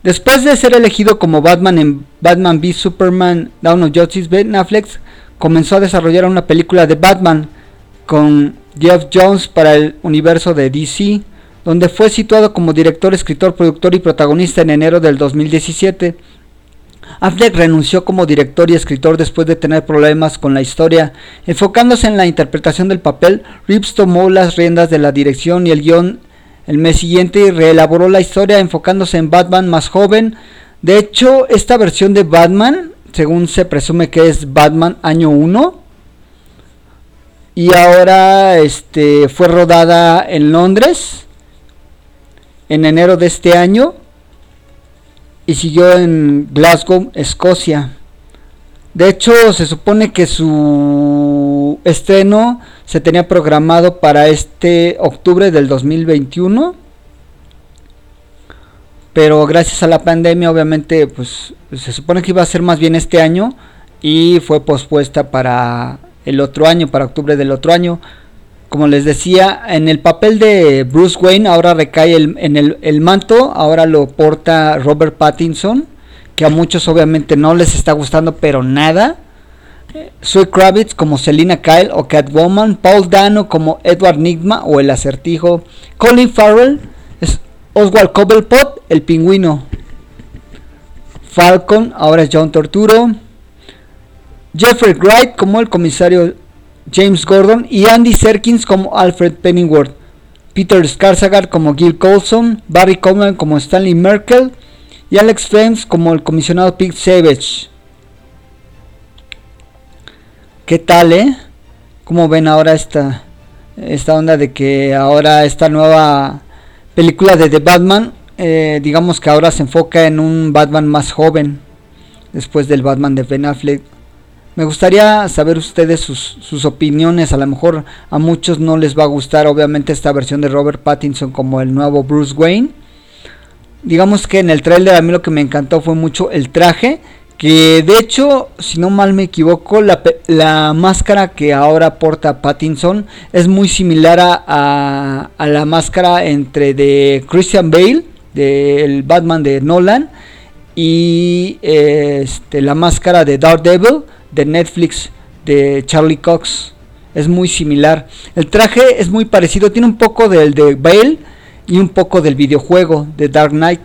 Después de ser elegido como Batman en Batman v Superman Dawn of Justice, Ben Affleck comenzó a desarrollar una película de Batman con Jeff Jones para el universo de DC, donde fue situado como director, escritor, productor y protagonista en enero del 2017. Affleck renunció como director y escritor después de tener problemas con la historia. Enfocándose en la interpretación del papel, Reeves tomó las riendas de la dirección y el guion el mes siguiente y reelaboró la historia enfocándose en Batman más joven. De hecho, esta versión de Batman, según se presume que es Batman año 1, y ahora este, fue rodada en Londres en enero de este año y siguió en Glasgow, Escocia. De hecho, se supone que su estreno se tenía programado para este octubre del 2021. Pero gracias a la pandemia, obviamente, pues se supone que iba a ser más bien este año y fue pospuesta para el otro año, para octubre del otro año. Como les decía, en el papel de Bruce Wayne ahora recae el, en el, el manto, ahora lo porta Robert Pattinson, que a muchos obviamente no les está gustando, pero nada. Zoe Kravitz como Selina Kyle o Catwoman, Paul Dano como Edward Nigma o el acertijo, Colin Farrell es Oswald Cobblepot, el pingüino, Falcon, ahora es John Torturo, Jeffrey Wright como el comisario James Gordon y Andy Serkins como Alfred Pennyworth, Peter Skarsgård como Gil Coulson, Barry Coleman como Stanley Merkel y Alex Flames como el comisionado Pete Savage. ¿Qué tal, eh? ¿Cómo ven ahora esta, esta onda de que ahora esta nueva película de The Batman, eh, digamos que ahora se enfoca en un Batman más joven, después del Batman de Ben Affleck? Me gustaría saber ustedes sus, opiniones, a lo mejor a muchos no les va a gustar obviamente esta versión de Robert Pattinson como el nuevo Bruce Wayne. Digamos que en el trailer a mí lo que me encantó fue mucho el traje que de hecho, si no mal me equivoco, la, máscara que ahora porta Pattinson es muy similar a, la máscara entre de Christian Bale, del Batman de Nolan, y este, la máscara de Daredevil de Netflix de Charlie Cox. Es muy similar. El traje es muy parecido, tiene un poco del de Bale y un poco del videojuego de Dark Knight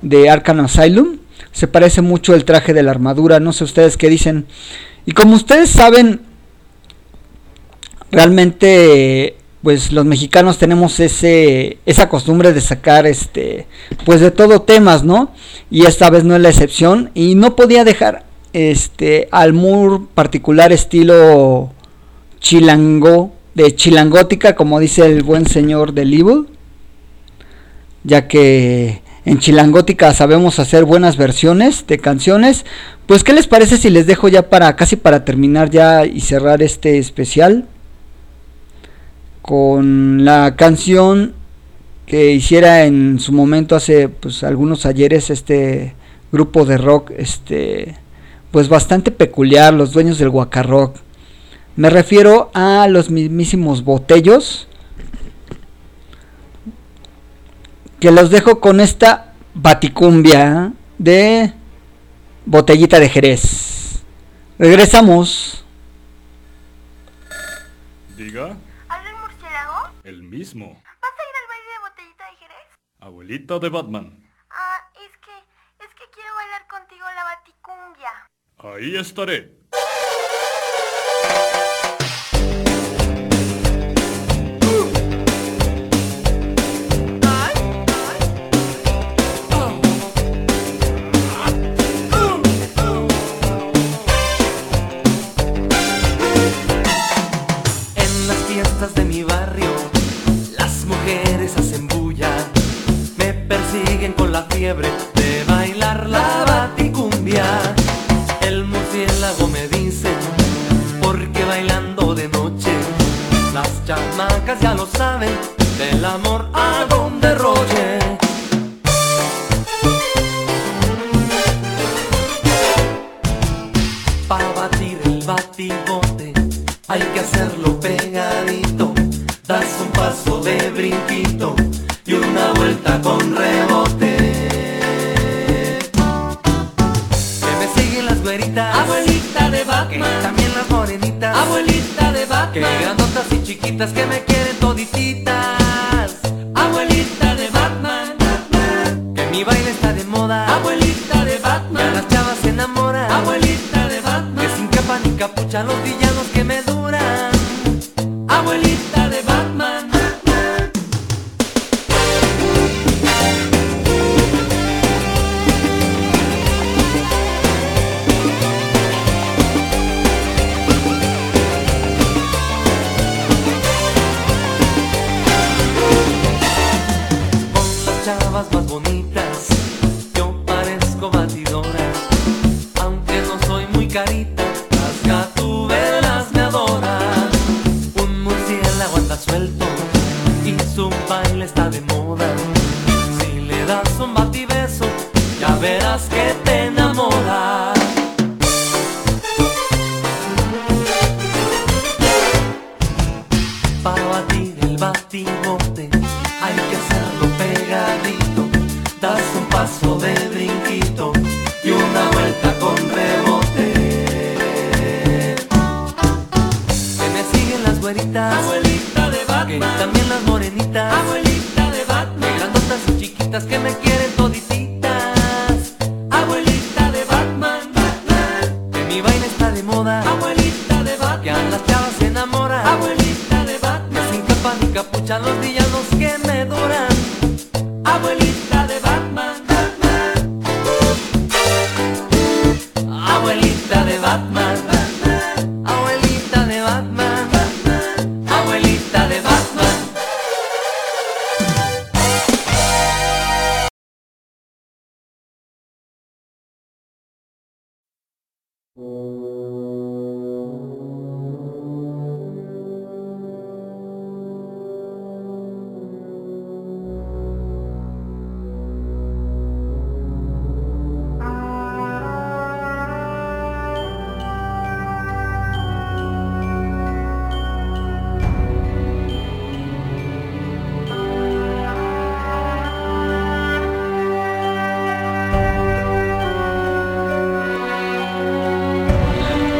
de Arkham Asylum se parece mucho el traje de la armadura, no sé ustedes qué dicen. Y como ustedes saben, realmente pues los mexicanos tenemos ese esa costumbre de sacar este pues de todo temas, ¿no? Y esta vez no es la excepción y no podía dejar este al particular estilo chilango de chilangótica, como dice el buen señor del Evil, ya que en Chilangótica sabemos hacer buenas versiones de canciones. Pues qué les parece si les dejo ya para casi para terminar ya y cerrar este especial con la canción que hiciera en su momento hace pues algunos ayeres este grupo de rock este pues bastante peculiar, los dueños del Guacarrock. Me refiero a los mismísimos botellos que los dejo con esta baticumbia de botellita de Jerez. Regresamos. Diga. ¿Habla el murciélago? El mismo. ¿Vas a ir al baile de botellita de Jerez? Abuelita de Batman. ハイエスタレ。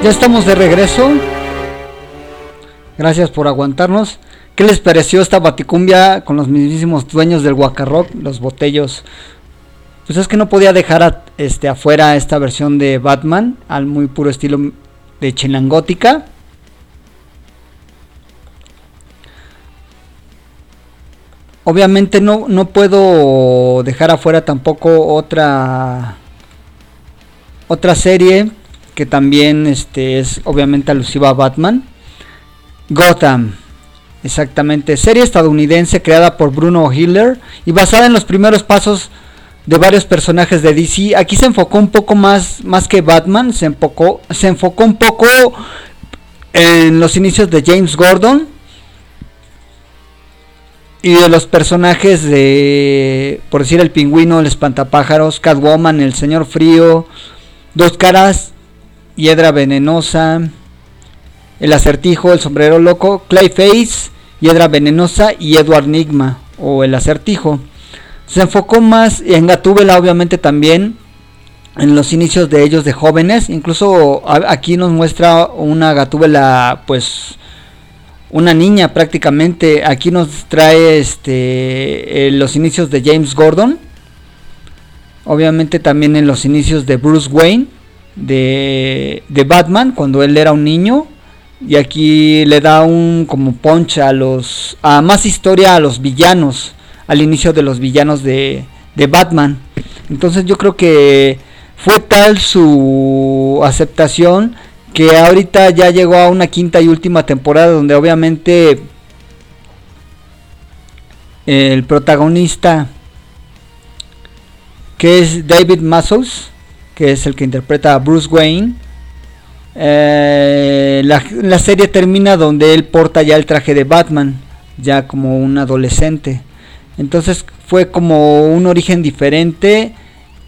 Ya estamos de regreso. Gracias por aguantarnos. ¿Qué les pareció esta baticumbia con los mismísimos dueños del Guacarrock, los botellos? Pues es que no podía dejar a- este, afuera esta versión de Batman al muy puro estilo de Chinangótica. Obviamente no, no puedo dejar afuera tampoco otra otra serie que también este, es obviamente alusiva a Batman. Gotham. Exactamente. Serie estadounidense creada por Bruno Hiller y basada en los primeros pasos de varios personajes de DC. Aquí se enfocó un poco más, más que Batman. Se enfocó, se enfocó un poco en los inicios de James Gordon. Y de los personajes de, por decir, el pingüino, el espantapájaros, Catwoman, el señor frío, Dos caras, Hiedra venenosa, el acertijo, el sombrero loco, Clayface, Hiedra venenosa y Edward Nigma o el acertijo. Se enfocó más en Gatúbela obviamente también en los inicios de ellos de jóvenes, incluso aquí nos muestra una Gatúbela pues una niña prácticamente, aquí nos trae este eh, los inicios de James Gordon. Obviamente también en los inicios de Bruce Wayne, de, de Batman, cuando él era un niño. Y aquí le da un como punch a los. a más historia a los villanos. Al inicio de los villanos de, de Batman. Entonces yo creo que fue tal su aceptación que ahorita ya llegó a una quinta y última temporada donde obviamente el protagonista que es David Massos, que es el que interpreta a Bruce Wayne. Eh, la, la serie termina donde él porta ya el traje de Batman, ya como un adolescente. Entonces fue como un origen diferente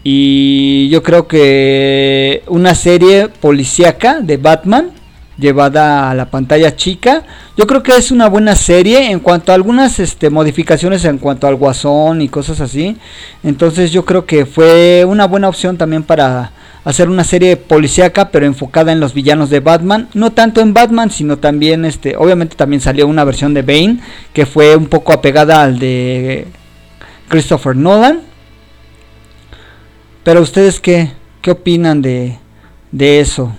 y yo creo que una serie policíaca de Batman llevada a la pantalla chica. Yo creo que es una buena serie en cuanto a algunas este, modificaciones en cuanto al guasón y cosas así. Entonces yo creo que fue una buena opción también para hacer una serie policíaca pero enfocada en los villanos de Batman, no tanto en Batman, sino también este, obviamente también salió una versión de Bane que fue un poco apegada al de Christopher Nolan. Pero ustedes qué, qué opinan de, de eso?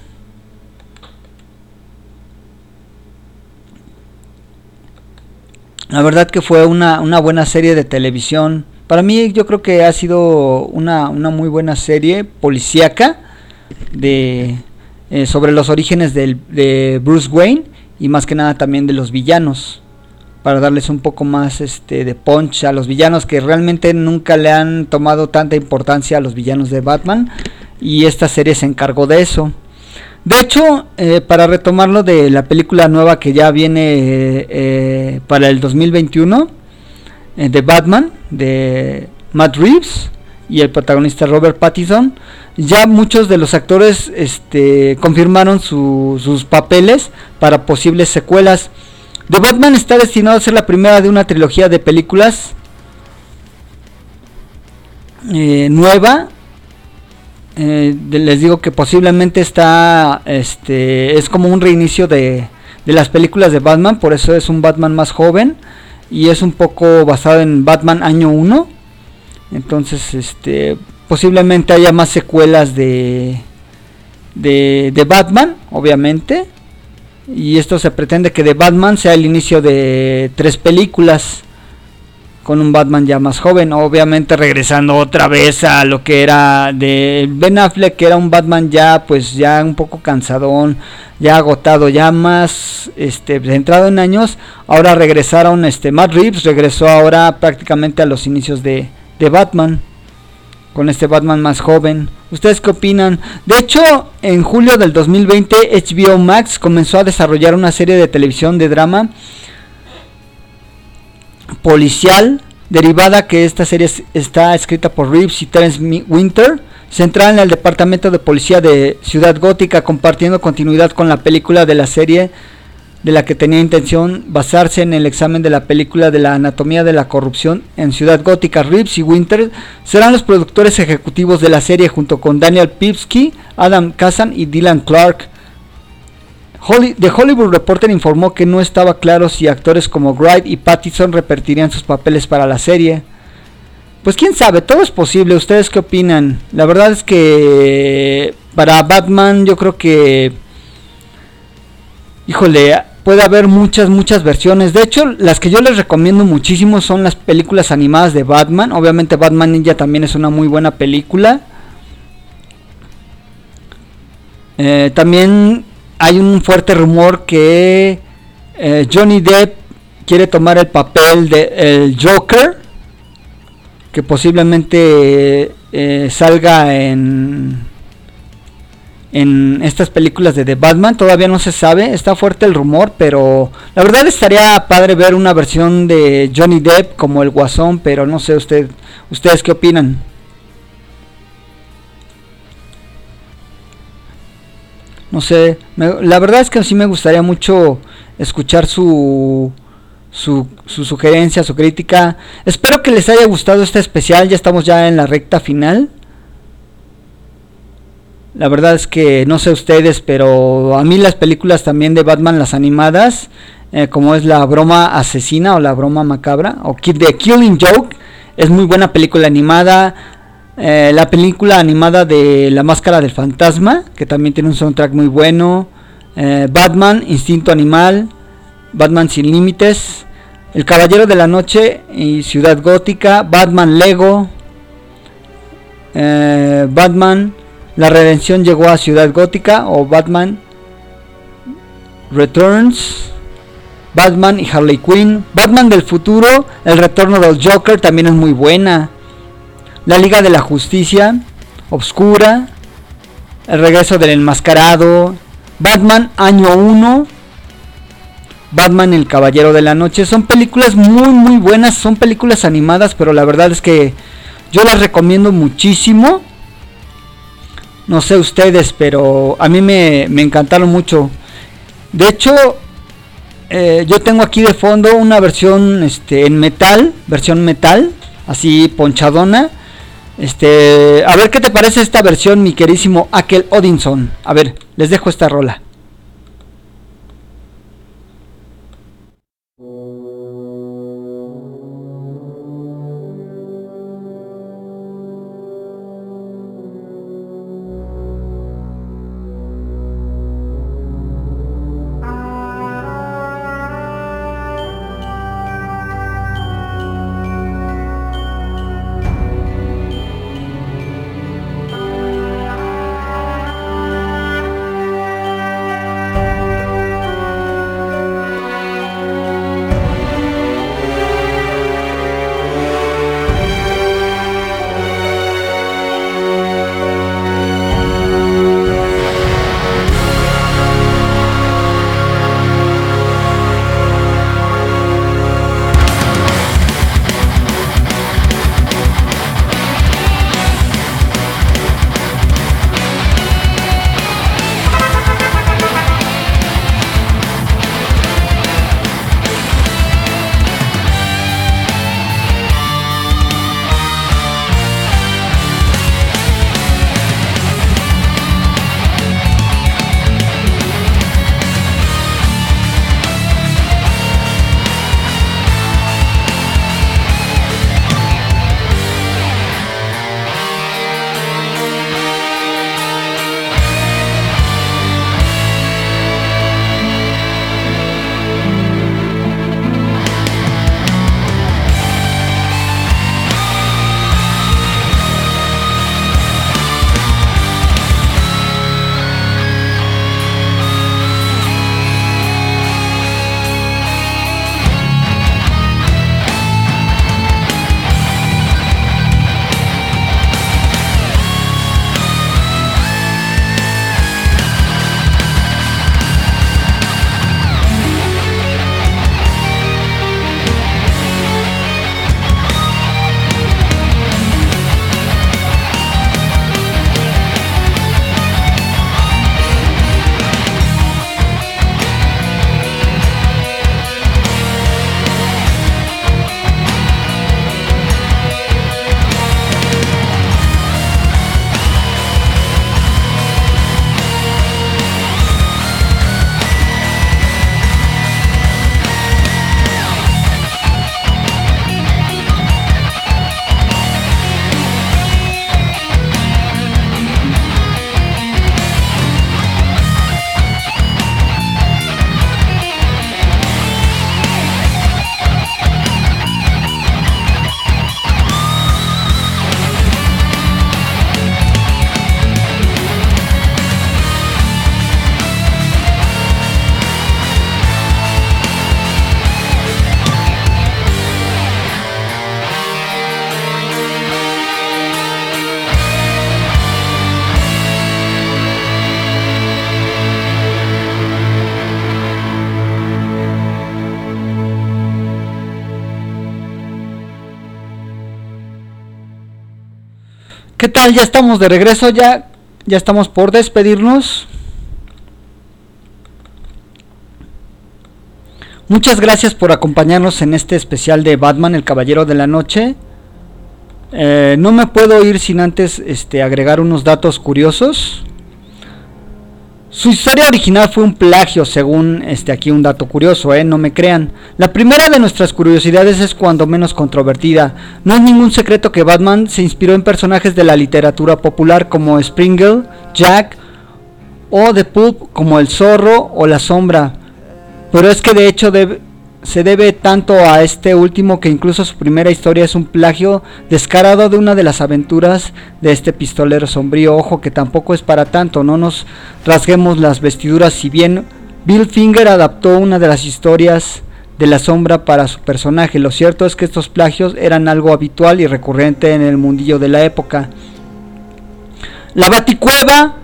La verdad que fue una, una buena serie de televisión. Para mí yo creo que ha sido una, una muy buena serie policíaca de, eh, sobre los orígenes del, de Bruce Wayne y más que nada también de los villanos para darles un poco más este de punch a los villanos que realmente nunca le han tomado tanta importancia a los villanos de Batman y esta serie se encargó de eso. De hecho, eh, para retomarlo de la película nueva que ya viene eh, eh, para el 2021 eh, de Batman de Matt Reeves y el protagonista Robert Pattinson, ya muchos de los actores este, confirmaron su- sus papeles para posibles secuelas. The Batman está destinado a ser la primera de una trilogía de películas nueva. Eh, les digo que posiblemente está, este, es como un reinicio de, de las películas de Batman, por eso es un Batman más joven y es un poco basado en Batman año 1. Entonces, este, posiblemente haya más secuelas de, de, de Batman, obviamente. Y esto se pretende que de Batman sea el inicio de tres películas con un Batman ya más joven, obviamente regresando otra vez a lo que era de Ben Affleck, que era un Batman ya pues ya un poco cansadón, ya agotado, ya más este centrado en años, ahora regresaron este Matt Reeves regresó ahora prácticamente a los inicios de, de Batman con este Batman más joven. ¿Ustedes qué opinan? De hecho, en julio del 2020 HBO Max comenzó a desarrollar una serie de televisión de drama policial derivada que esta serie es- está escrita por Reeves y Terence Winter, centrada en el departamento de policía de Ciudad Gótica, compartiendo continuidad con la película de la serie de la que tenía intención basarse en el examen de la película de la anatomía de la corrupción en Ciudad Gótica. Reeves y Winter serán los productores ejecutivos de la serie junto con Daniel Pipsky, Adam Kazan y Dylan Clark. The Hollywood Reporter informó que no estaba claro si actores como Wright y Pattison repetirían sus papeles para la serie. Pues quién sabe, todo es posible. ¿Ustedes qué opinan? La verdad es que para Batman yo creo que... Híjole, puede haber muchas, muchas versiones. De hecho, las que yo les recomiendo muchísimo son las películas animadas de Batman. Obviamente Batman Ninja también es una muy buena película. Eh, también hay un fuerte rumor que eh, Johnny Depp quiere tomar el papel de el Joker, que posiblemente eh, salga en en estas películas de The Batman. Todavía no se sabe, está fuerte el rumor, pero la verdad estaría padre ver una versión de Johnny Depp como el Guasón, pero no sé usted, ustedes qué opinan. No sé, la verdad es que sí me gustaría mucho escuchar su, su, su sugerencia, su crítica. Espero que les haya gustado este especial, ya estamos ya en la recta final. La verdad es que no sé ustedes, pero a mí las películas también de Batman, las animadas, eh, como es la broma asesina o la broma macabra, o Ki- The Killing Joke, es muy buena película animada. Eh, la película animada de La Máscara del Fantasma, que también tiene un soundtrack muy bueno. Eh, Batman, Instinto Animal, Batman Sin Límites, El Caballero de la Noche y Ciudad Gótica, Batman Lego, eh, Batman, La Redención llegó a Ciudad Gótica o Batman Returns, Batman y Harley Quinn, Batman del futuro, El Retorno del Joker también es muy buena. La Liga de la Justicia, Obscura, El Regreso del Enmascarado, Batman Año 1, Batman El Caballero de la Noche. Son películas muy muy buenas, son películas animadas, pero la verdad es que yo las recomiendo muchísimo. No sé ustedes, pero a mí me, me encantaron mucho. De hecho, eh, yo tengo aquí de fondo una versión este, en metal, versión metal, así ponchadona, Este, a ver qué te parece esta versión, mi querísimo Akel Odinson. A ver, les dejo esta rola. Ya estamos de regreso, ya, ya estamos por despedirnos. Muchas gracias por acompañarnos en este especial de Batman, el Caballero de la Noche. Eh, no me puedo ir sin antes este, agregar unos datos curiosos. Su historia original fue un plagio, según este aquí un dato curioso, ¿eh? no me crean. La primera de nuestras curiosidades es cuando menos controvertida. No es ningún secreto que Batman se inspiró en personajes de la literatura popular como Springle, Jack o The Pulp como el zorro o la sombra. Pero es que de hecho debe- se debe tanto a este último que incluso su primera historia es un plagio descarado de una de las aventuras de este pistolero sombrío. Ojo que tampoco es para tanto, no nos rasguemos las vestiduras si bien Bill Finger adaptó una de las historias de la sombra para su personaje. Lo cierto es que estos plagios eran algo habitual y recurrente en el mundillo de la época. La Baticueva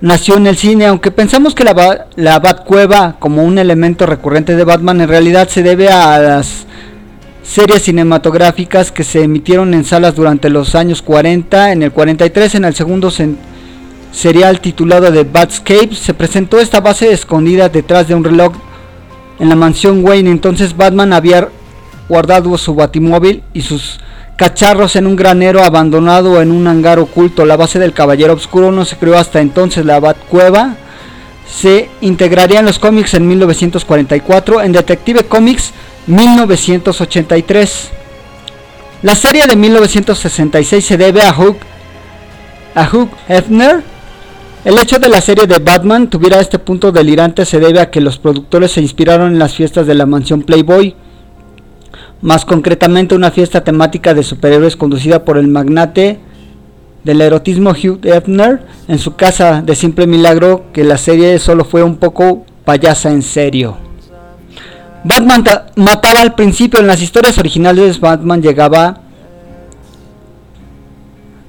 nació en el cine, aunque pensamos que la, la Batcueva como un elemento recurrente de Batman en realidad se debe a las series cinematográficas que se emitieron en salas durante los años 40, en el 43 en el segundo serial titulado The Batscape se presentó esta base escondida detrás de un reloj en la mansión Wayne, entonces Batman había guardado su batimóvil y sus cacharros en un granero abandonado en un hangar oculto. La base del Caballero Oscuro no se creó hasta entonces. La Batcueva se integraría en los cómics en 1944, en Detective Comics 1983. La serie de 1966 se debe a Hugh, a Hugh Hefner. El hecho de la serie de Batman tuviera este punto delirante se debe a que los productores se inspiraron en las fiestas de la mansión Playboy, más concretamente una fiesta temática de superhéroes conducida por el magnate del erotismo Hugh Hefner en su casa de simple milagro que la serie solo fue un poco payasa en serio. Batman ta- mataba al principio en las historias originales Batman llegaba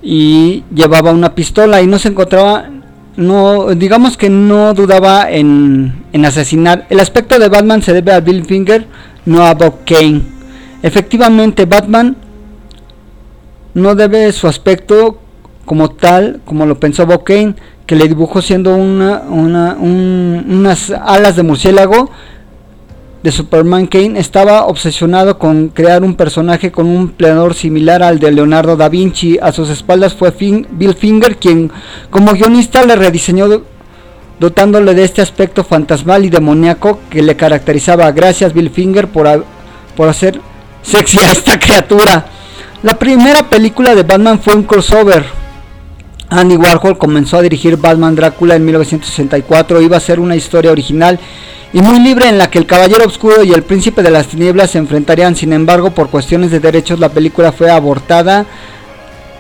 y llevaba una pistola y no se encontraba no digamos que no dudaba en, en asesinar el aspecto de Batman se debe a Bill Finger no a Bob Kane efectivamente Batman no debe su aspecto como tal como lo pensó Bob que le dibujó siendo una, una- un- unas alas de murciélago de Superman Kane estaba obsesionado con crear un personaje con un planador similar al de Leonardo da Vinci. A sus espaldas fue Fin- Bill Finger quien como guionista le rediseñó do- dotándole de este aspecto fantasmal y demoníaco que le caracterizaba. Gracias Bill Finger por, por hacer sexy a esta criatura. La primera película de Batman fue un crossover. Andy Warhol comenzó a dirigir Batman Drácula en 1964. Iba a ser una historia original y muy libre en la que el Caballero Oscuro y el Príncipe de las Tinieblas se enfrentarían. Sin embargo, por cuestiones de derechos, la película fue abortada.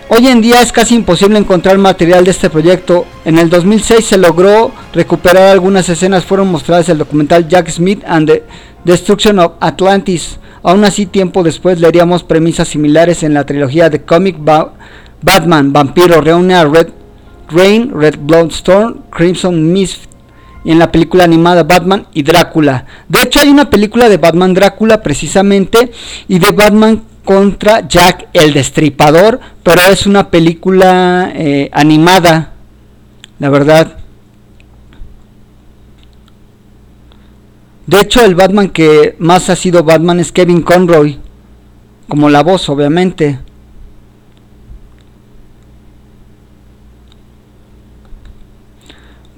Hoy en día es casi imposible encontrar material de este proyecto. En el 2006 se logró recuperar algunas escenas, fueron mostradas en el documental Jack Smith and the Destruction of Atlantis. Aún así, tiempo después leeríamos premisas similares en la trilogía de cómic Ba- Batman, Vampiro, reúne a Red Rain, Red Bloodstorm, Crimson Mist y en la película animada Batman y Drácula. De hecho hay una película de Batman Drácula precisamente y de Batman contra Jack el Destripador, pero es una película eh, animada, la verdad. De hecho el Batman que más ha sido Batman es Kevin Conroy, como la voz obviamente.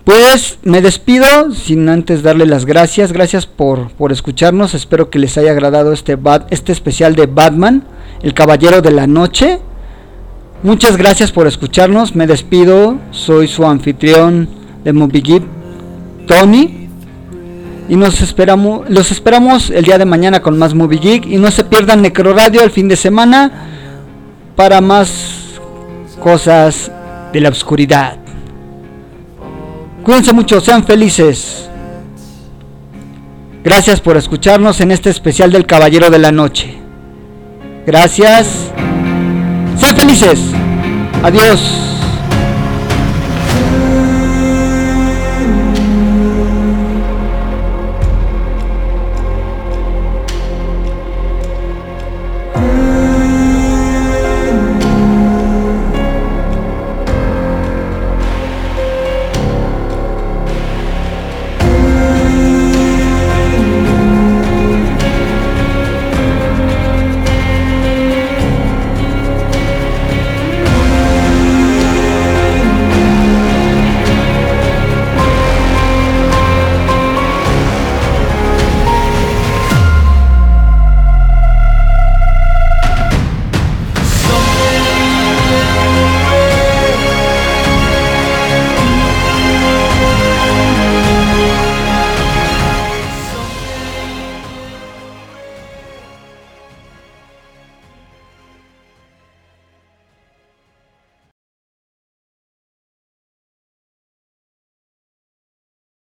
Pues me despido sin antes darle las gracias. Gracias por, por escucharnos. Espero que les haya agradado este, este especial de Batman, el Caballero de la Noche. Muchas gracias por escucharnos. Me despido. Soy su anfitrión de Movie Tony. Y nos esperamos, los esperamos el día de mañana con más Movie Geek. Y no se pierdan Necro Radio el fin de semana para más cosas de la oscuridad. Cuídense mucho, sean felices. Gracias por escucharnos en este especial del Caballero de la Noche. Gracias. Sean felices. Adiós.